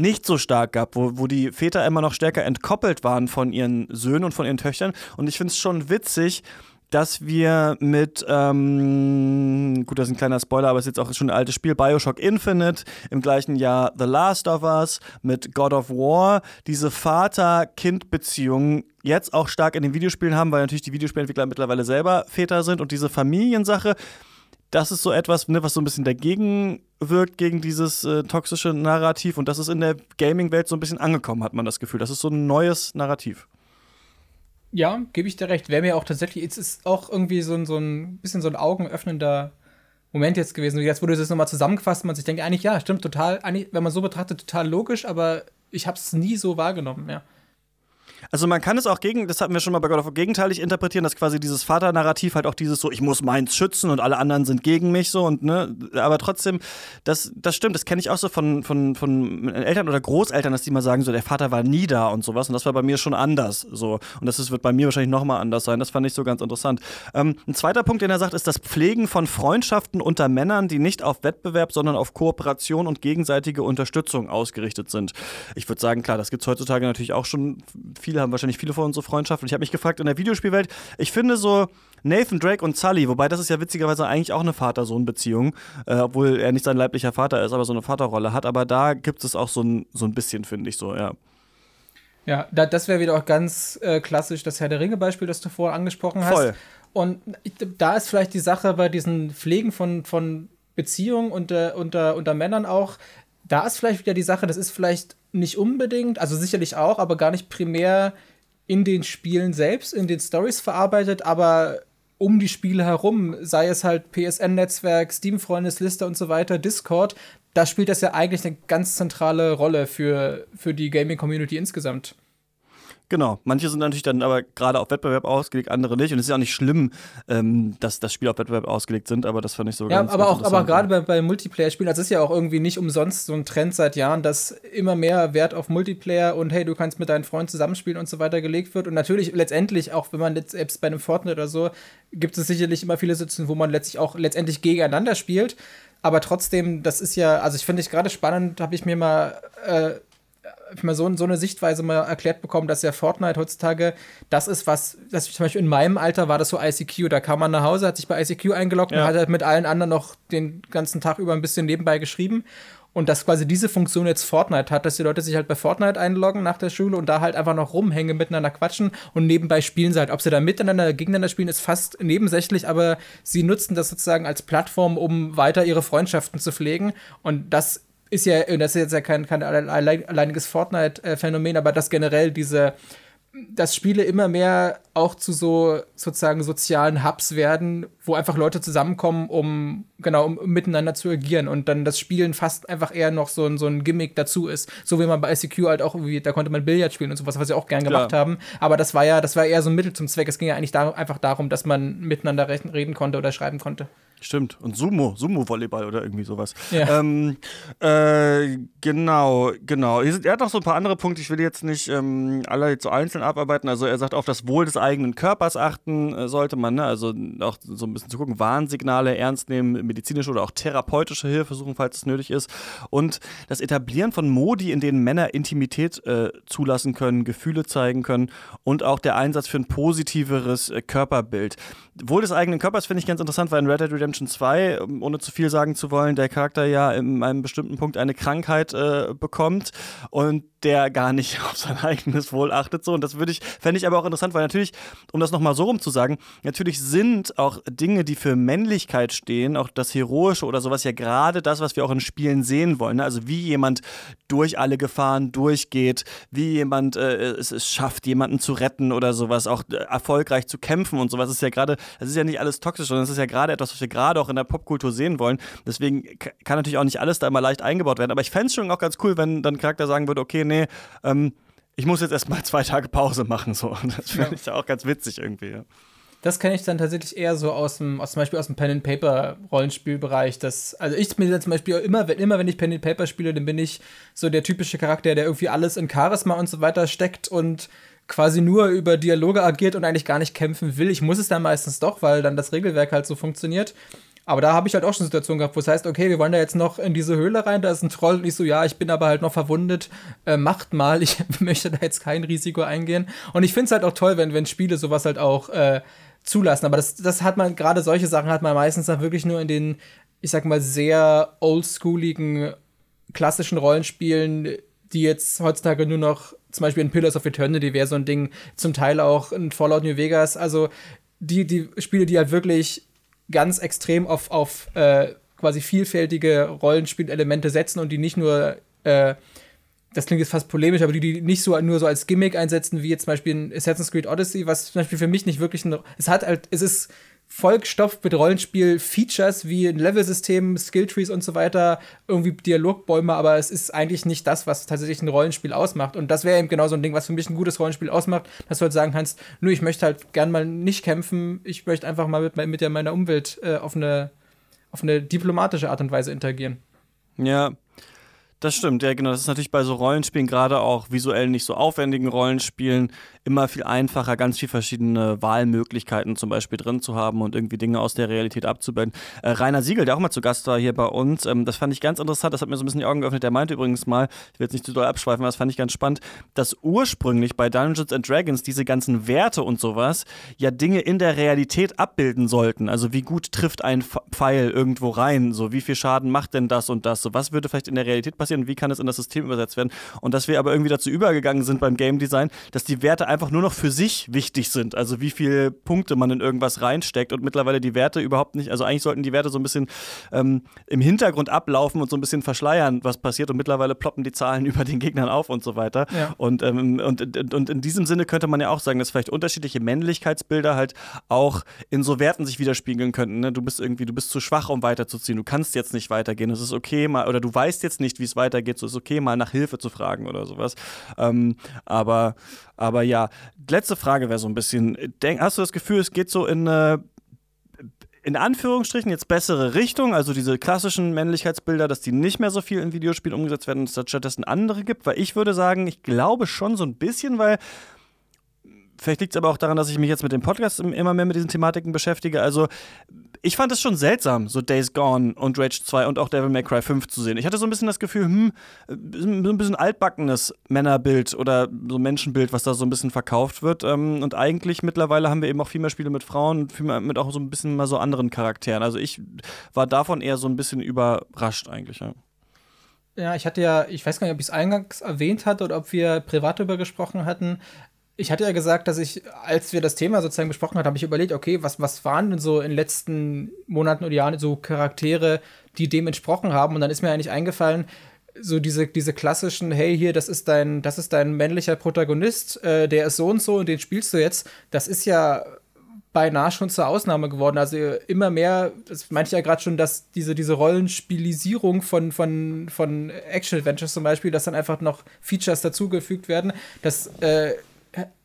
nicht so stark gab, wo, wo die Väter immer noch stärker entkoppelt waren von ihren Söhnen und von ihren Töchtern. Und ich finde es schon witzig, dass wir mit, ähm, gut, das ist ein kleiner Spoiler, aber es ist jetzt auch schon ein altes Spiel, Bioshock Infinite, im gleichen Jahr The Last of Us, mit God of War, diese Vater-Kind-Beziehung jetzt auch stark in den Videospielen haben, weil natürlich die Videospielentwickler mittlerweile selber Väter sind und diese Familiensache das ist so etwas, ne, was so ein bisschen dagegen wirkt, gegen dieses äh, toxische Narrativ. Und das ist in der Gaming-Welt so ein bisschen angekommen, hat man das Gefühl. Das ist so ein neues Narrativ. Ja, gebe ich dir recht. Wäre mir auch tatsächlich, es ist auch irgendwie so ein, so ein bisschen so ein augenöffnender Moment jetzt gewesen. Jetzt wurde es nochmal zusammengefasst man sich denkt, eigentlich, ja, stimmt, total, eigentlich, wenn man so betrachtet, total logisch, aber ich habe es nie so wahrgenommen, ja. Also man kann es auch gegen, das hatten wir schon mal bei God of War, gegenteilig interpretieren, dass quasi dieses Vaternarrativ halt auch dieses so, ich muss meins schützen und alle anderen sind gegen mich so und ne, aber trotzdem, das, das stimmt, das kenne ich auch so von, von, von Eltern oder Großeltern, dass die mal sagen, so der Vater war nie da und sowas und das war bei mir schon anders so und das ist, wird bei mir wahrscheinlich nochmal anders sein, das fand ich so ganz interessant. Ähm, ein zweiter Punkt, den er sagt, ist das Pflegen von Freundschaften unter Männern, die nicht auf Wettbewerb, sondern auf Kooperation und gegenseitige Unterstützung ausgerichtet sind. Ich würde sagen, klar, das gibt es heutzutage natürlich auch schon viele haben wahrscheinlich viele von unsere Freundschaften. Ich habe mich gefragt in der Videospielwelt, ich finde so Nathan Drake und Sully, wobei das ist ja witzigerweise eigentlich auch eine Vater-Sohn-Beziehung, äh, obwohl er nicht sein leiblicher Vater ist, aber so eine Vaterrolle hat. Aber da gibt es auch so ein, so ein bisschen, finde ich so, ja. Ja, da, das wäre wieder auch ganz äh, klassisch das Herr der Ringe-Beispiel, das du vorher angesprochen hast. Voll. Und da ist vielleicht die Sache bei diesen Pflegen von, von Beziehungen unter, unter, unter Männern auch, da ist vielleicht wieder die Sache, das ist vielleicht nicht unbedingt, also sicherlich auch, aber gar nicht primär in den Spielen selbst, in den Stories verarbeitet, aber um die Spiele herum, sei es halt PSN-Netzwerk, Steam-Freundesliste und so weiter, Discord, da spielt das ja eigentlich eine ganz zentrale Rolle für, für die Gaming-Community insgesamt. Genau, manche sind natürlich dann aber gerade auf Wettbewerb ausgelegt, andere nicht. Und es ist ja auch nicht schlimm, ähm, dass das Spiel auf Wettbewerb ausgelegt sind, aber das fand ich so ja, ganz aber auch, aber gerade bei, bei Multiplayer-Spielen, also es ist ja auch irgendwie nicht umsonst so ein Trend seit Jahren, dass immer mehr Wert auf Multiplayer und hey, du kannst mit deinen Freunden zusammenspielen und so weiter gelegt wird. Und natürlich letztendlich, auch wenn man jetzt selbst bei einem Fortnite oder so, gibt es sicherlich immer viele Sitzen, wo man letztlich auch letztendlich gegeneinander spielt. Aber trotzdem, das ist ja, also ich finde ich gerade spannend, habe ich mir mal äh, mal so, so eine Sichtweise mal erklärt bekommen, dass ja Fortnite heutzutage das ist, was, das zum Beispiel in meinem Alter war das so ICQ, da kam man nach Hause, hat sich bei ICQ eingeloggt ja. und hat halt mit allen anderen noch den ganzen Tag über ein bisschen nebenbei geschrieben. Und dass quasi diese Funktion jetzt Fortnite hat, dass die Leute sich halt bei Fortnite einloggen nach der Schule und da halt einfach noch rumhängen, miteinander quatschen und nebenbei spielen sie halt. Ob sie da miteinander, gegeneinander spielen, ist fast nebensächlich, aber sie nutzen das sozusagen als Plattform, um weiter ihre Freundschaften zu pflegen. Und das ist ja, das ist jetzt ja kein, kein alleiniges Fortnite-Phänomen, aber dass generell diese, dass Spiele immer mehr auch zu so sozusagen sozialen Hubs werden, wo einfach Leute zusammenkommen, um genau um miteinander zu agieren und dann das Spielen fast einfach eher noch so ein, so ein Gimmick dazu ist. So wie man bei ICQ halt auch irgendwie, da konnte man Billard spielen und sowas, was wir auch gern gemacht Klar. haben. Aber das war ja, das war eher so ein Mittel zum Zweck. Es ging ja eigentlich da, einfach darum, dass man miteinander reden konnte oder schreiben konnte. Stimmt. Und Sumo, Sumo-Volleyball oder irgendwie sowas. Ja. Ähm, äh, genau, genau. Er hat noch so ein paar andere Punkte. Ich will jetzt nicht ähm, alle so einzeln abarbeiten. Also er sagt, auf das Wohl des eigenen Körpers achten äh, sollte man. Ne? Also auch so ein bisschen zu gucken, Warnsignale ernst nehmen, medizinische oder auch therapeutische Hilfe suchen, falls es nötig ist. Und das Etablieren von Modi, in denen Männer Intimität äh, zulassen können, Gefühle zeigen können und auch der Einsatz für ein positiveres äh, Körperbild. Wohl des eigenen Körpers finde ich ganz interessant, weil in Red Dead Redemption 2, ohne zu viel sagen zu wollen, der Charakter ja in einem bestimmten Punkt eine Krankheit äh, bekommt und der gar nicht auf sein eigenes Wohl achtet. So. Und das würde ich, fände ich aber auch interessant, weil natürlich, um das nochmal so rum zu sagen, natürlich sind auch Dinge, die für Männlichkeit stehen, auch das Heroische oder sowas, ja gerade das, was wir auch in Spielen sehen wollen. Ne? Also wie jemand durch alle Gefahren durchgeht, wie jemand äh, es, es schafft, jemanden zu retten oder sowas, auch äh, erfolgreich zu kämpfen und sowas. Ist ja gerade, das ist ja nicht alles toxisch, sondern es ist ja gerade etwas, was wir gerade auch in der Popkultur sehen wollen. Deswegen kann natürlich auch nicht alles da immer leicht eingebaut werden. Aber ich fände es schon auch ganz cool, wenn dann ein Charakter sagen würde, okay, nee, ähm, ich muss jetzt erstmal zwei Tage Pause machen. So. Das finde ja. ich auch ganz witzig irgendwie. Ja. Das kenne ich dann tatsächlich eher so aus dem, aus, zum Beispiel aus dem Pen and Paper Rollenspielbereich. Das, also ich bin jetzt zum Beispiel immer, wenn, immer wenn ich Pen and Paper spiele, dann bin ich so der typische Charakter, der irgendwie alles in Charisma und so weiter steckt und quasi nur über Dialoge agiert und eigentlich gar nicht kämpfen will. Ich muss es dann meistens doch, weil dann das Regelwerk halt so funktioniert. Aber da habe ich halt auch schon Situationen gehabt, wo es heißt, okay, wir wollen da jetzt noch in diese Höhle rein, da ist ein Troll und ich so, ja, ich bin aber halt noch verwundet, äh, macht mal, ich möchte da jetzt kein Risiko eingehen. Und ich finde es halt auch toll, wenn, wenn Spiele sowas halt auch äh, zulassen. Aber das, das hat man, gerade solche Sachen hat man meistens dann wirklich nur in den, ich sag mal, sehr oldschooligen, klassischen Rollenspielen, die jetzt heutzutage nur noch, zum Beispiel in Pillars of Eternity wäre so ein Ding, zum Teil auch in Fallout New Vegas, also die, die Spiele, die halt wirklich ganz extrem auf, auf äh, quasi vielfältige Rollenspielelemente setzen und die nicht nur, äh, das klingt jetzt fast polemisch, aber die, die nicht so nur so als Gimmick einsetzen, wie jetzt zum Beispiel in Assassin's Creed Odyssey, was zum Beispiel für mich nicht wirklich ein, es hat halt, es ist vollgestopft mit Rollenspiel-Features wie ein Level-System, Skilltrees und so weiter, irgendwie Dialogbäume, aber es ist eigentlich nicht das, was tatsächlich ein Rollenspiel ausmacht. Und das wäre eben genau so ein Ding, was für mich ein gutes Rollenspiel ausmacht, dass du halt sagen kannst, nö, ich möchte halt gern mal nicht kämpfen, ich möchte einfach mal mit, mit meiner Umwelt äh, auf, eine, auf eine diplomatische Art und Weise interagieren. Ja, das stimmt, ja genau. Das ist natürlich bei so Rollenspielen, gerade auch visuell nicht so aufwendigen Rollenspielen, immer viel einfacher, ganz viele verschiedene Wahlmöglichkeiten zum Beispiel drin zu haben und irgendwie Dinge aus der Realität abzubilden. Äh, Rainer Siegel, der auch mal zu Gast war hier bei uns, ähm, das fand ich ganz interessant, das hat mir so ein bisschen die Augen geöffnet. Der meinte übrigens mal, ich will jetzt nicht zu doll abschweifen, aber das fand ich ganz spannend, dass ursprünglich bei Dungeons and Dragons diese ganzen Werte und sowas ja Dinge in der Realität abbilden sollten. Also wie gut trifft ein Pfeil irgendwo rein, so wie viel Schaden macht denn das und das, so was würde vielleicht in der Realität passieren passieren, wie kann es in das System übersetzt werden. Und dass wir aber irgendwie dazu übergegangen sind beim Game Design, dass die Werte einfach nur noch für sich wichtig sind. Also wie viele Punkte man in irgendwas reinsteckt und mittlerweile die Werte überhaupt nicht, also eigentlich sollten die Werte so ein bisschen ähm, im Hintergrund ablaufen und so ein bisschen verschleiern, was passiert. Und mittlerweile ploppen die Zahlen über den Gegnern auf und so weiter. Ja. Und, ähm, und, und in diesem Sinne könnte man ja auch sagen, dass vielleicht unterschiedliche Männlichkeitsbilder halt auch in so Werten sich widerspiegeln könnten. Ne? Du bist irgendwie, du bist zu schwach, um weiterzuziehen. Du kannst jetzt nicht weitergehen. Es ist okay, mal, oder du weißt jetzt nicht, wie es weitergeht, so ist okay, mal nach Hilfe zu fragen oder sowas. Ähm, aber, aber ja, letzte Frage wäre so ein bisschen, denk, hast du das Gefühl, es geht so in eine in Anführungsstrichen jetzt bessere Richtung, also diese klassischen Männlichkeitsbilder, dass die nicht mehr so viel in Videospielen umgesetzt werden, dass es stattdessen andere gibt, weil ich würde sagen, ich glaube schon so ein bisschen, weil vielleicht liegt es aber auch daran, dass ich mich jetzt mit dem Podcast immer mehr mit diesen Thematiken beschäftige. Also ich fand es schon seltsam, so Days Gone und Rage 2 und auch Devil May Cry 5 zu sehen. Ich hatte so ein bisschen das Gefühl, hm, so ein bisschen altbackenes Männerbild oder so Menschenbild, was da so ein bisschen verkauft wird. Ähm, und eigentlich mittlerweile haben wir eben auch viel mehr Spiele mit Frauen und viel mehr mit auch so ein bisschen mal so anderen Charakteren. Also ich war davon eher so ein bisschen überrascht eigentlich, ja. Ja, ich hatte ja, ich weiß gar nicht, ob ich es eingangs erwähnt hatte oder ob wir privat darüber gesprochen hatten ich hatte ja gesagt, dass ich, als wir das Thema sozusagen besprochen hatten, habe ich überlegt, okay, was, was waren denn so in den letzten Monaten oder Jahren so Charaktere, die dem entsprochen haben? Und dann ist mir eigentlich eingefallen, so diese, diese klassischen, hey, hier, das ist dein, das ist dein männlicher Protagonist, äh, der ist so und so und den spielst du jetzt. Das ist ja beinahe schon zur Ausnahme geworden. Also immer mehr, das meinte ich ja gerade schon, dass diese, diese Rollenspielisierung von, von, von Action-Adventures zum Beispiel, dass dann einfach noch Features dazugefügt werden, das äh,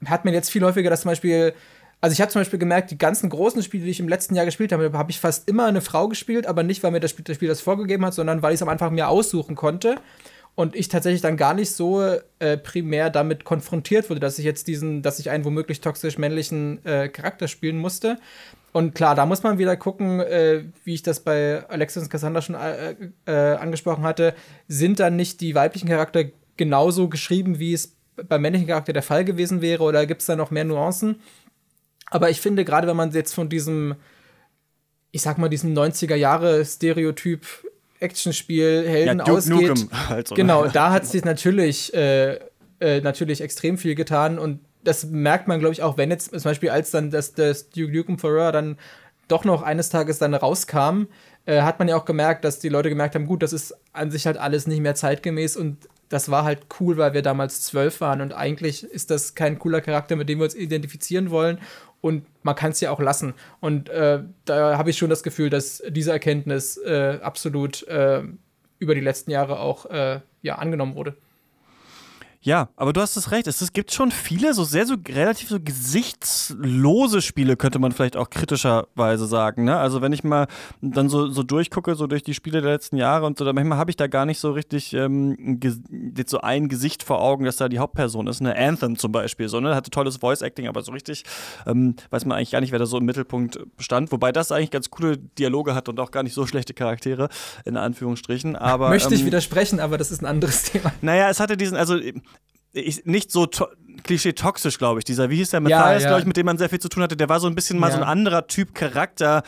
hat man jetzt viel häufiger, dass zum Beispiel, also ich habe zum Beispiel gemerkt, die ganzen großen Spiele, die ich im letzten Jahr gespielt habe, habe ich fast immer eine Frau gespielt, aber nicht, weil mir das Spiel das, Spiel das vorgegeben hat, sondern weil ich es am Anfang mir aussuchen konnte und ich tatsächlich dann gar nicht so äh, primär damit konfrontiert wurde, dass ich jetzt diesen, dass ich einen womöglich toxisch männlichen äh, Charakter spielen musste. Und klar, da muss man wieder gucken, äh, wie ich das bei Alexis und Cassandra schon äh, äh, angesprochen hatte, sind dann nicht die weiblichen Charakter genauso geschrieben, wie es beim männlichen Charakter der Fall gewesen wäre oder gibt es da noch mehr Nuancen? Aber ich finde, gerade wenn man jetzt von diesem, ich sag mal, diesem 90er Jahre Stereotyp Actionspiel Helden ja, ausgeht, halt so, genau, da hat sich natürlich, äh, äh, natürlich extrem viel getan und das merkt man, glaube ich, auch wenn jetzt zum Beispiel als dann das, das Duke Nukem Forever dann doch noch eines Tages dann rauskam, äh, hat man ja auch gemerkt, dass die Leute gemerkt haben, gut, das ist an sich halt alles nicht mehr zeitgemäß und das war halt cool, weil wir damals zwölf waren und eigentlich ist das kein cooler Charakter, mit dem wir uns identifizieren wollen und man kann es ja auch lassen. Und äh, da habe ich schon das Gefühl, dass diese Erkenntnis äh, absolut äh, über die letzten Jahre auch äh, ja, angenommen wurde. Ja, aber du hast es recht. Es, es gibt schon viele so sehr so relativ so gesichtslose Spiele, könnte man vielleicht auch kritischerweise sagen. Ne? Also wenn ich mal dann so, so durchgucke, so durch die Spiele der letzten Jahre und so, dann manchmal habe ich da gar nicht so richtig ähm, jetzt so ein Gesicht vor Augen, dass da die Hauptperson ist. Eine Anthem zum Beispiel, so, ne? Hatte tolles Voice-Acting, aber so richtig ähm, weiß man eigentlich gar nicht, wer da so im Mittelpunkt stand. Wobei das eigentlich ganz coole Dialoge hat und auch gar nicht so schlechte Charaktere, in Anführungsstrichen. Aber, Möchte ich ähm, widersprechen, aber das ist ein anderes Thema. Naja, es hatte diesen, also ich, nicht so to klischee-toxisch, glaube ich. Dieser, wie hieß der Matthias, ja, ja. glaube ich, mit dem man sehr viel zu tun hatte, der war so ein bisschen mal ja. so ein anderer Typ Charakter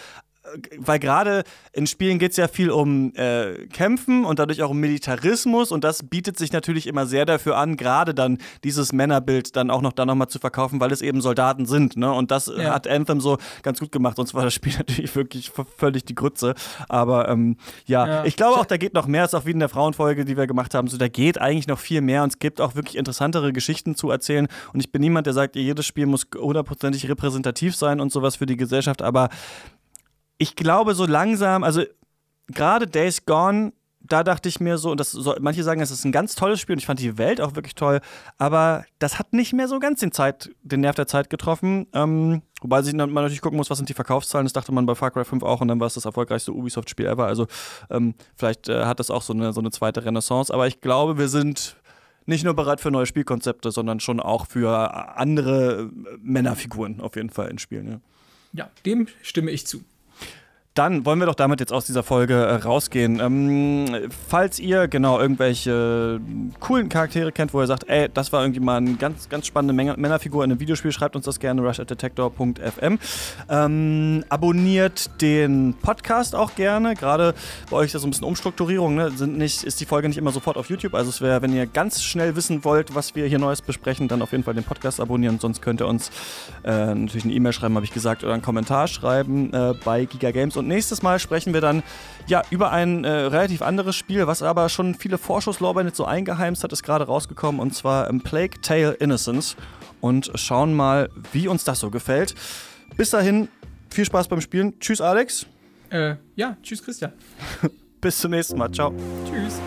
weil gerade in Spielen geht es ja viel um äh, Kämpfen und dadurch auch um Militarismus und das bietet sich natürlich immer sehr dafür an, gerade dann dieses Männerbild dann auch noch da nochmal zu verkaufen, weil es eben Soldaten sind. Ne? Und das ja. hat Anthem so ganz gut gemacht. Sonst war das Spiel natürlich wirklich völlig die Grütze. Aber ähm, ja. ja. ich glaube auch, da geht noch mehr. Das ist auch wie in der Frauenfolge, die wir gemacht haben. So, da geht eigentlich noch viel mehr und es gibt auch wirklich interessantere Geschichten zu erzählen. Und ich bin niemand, der sagt, jedes Spiel muss hundertprozentig repräsentativ sein und sowas für die Gesellschaft. Aber ich glaube, so langsam, also gerade Days Gone, da dachte ich mir so, und das so, manche sagen, es ist ein ganz tolles Spiel und ich fand die Welt auch wirklich toll, aber das hat nicht mehr so ganz den, Zeit, den Nerv der Zeit getroffen. Ähm, wobei man natürlich gucken muss, was sind die Verkaufszahlen. Das dachte man bei Far Cry 5 auch und dann war es das erfolgreichste Ubisoft-Spiel ever. Also ähm, vielleicht äh, hat das auch so eine, so eine zweite Renaissance. Aber ich glaube, wir sind nicht nur bereit für neue Spielkonzepte, sondern schon auch für andere Männerfiguren auf jeden Fall in Spielen. Ja, ja dem stimme ich zu. Dann wollen wir doch damit jetzt aus dieser Folge äh, rausgehen. Ähm, falls ihr genau irgendwelche coolen Charaktere kennt, wo ihr sagt, ey, das war irgendwie mal eine ganz, ganz spannende Männerfigur in einem Videospiel, schreibt uns das gerne rushatdetector.fm. Ähm, abonniert den Podcast auch gerne. Gerade bei euch ist ja so ein bisschen Umstrukturierung, ne? Sind nicht, ist die Folge nicht immer sofort auf YouTube. Also es wäre, wenn ihr ganz schnell wissen wollt, was wir hier Neues besprechen, dann auf jeden Fall den Podcast abonnieren. Sonst könnt ihr uns äh, natürlich eine E-Mail schreiben, habe ich gesagt, oder einen Kommentar schreiben äh, bei Giga Games und nächstes Mal sprechen wir dann ja, über ein äh, relativ anderes Spiel, was aber schon viele Vorschusslorbeeren jetzt so eingeheimst hat, ist gerade rausgekommen und zwar ähm, Plague Tale Innocence. Und schauen mal, wie uns das so gefällt. Bis dahin, viel Spaß beim Spielen. Tschüss, Alex. Äh, ja, tschüss, Christian. Bis zum nächsten Mal. Ciao. Tschüss.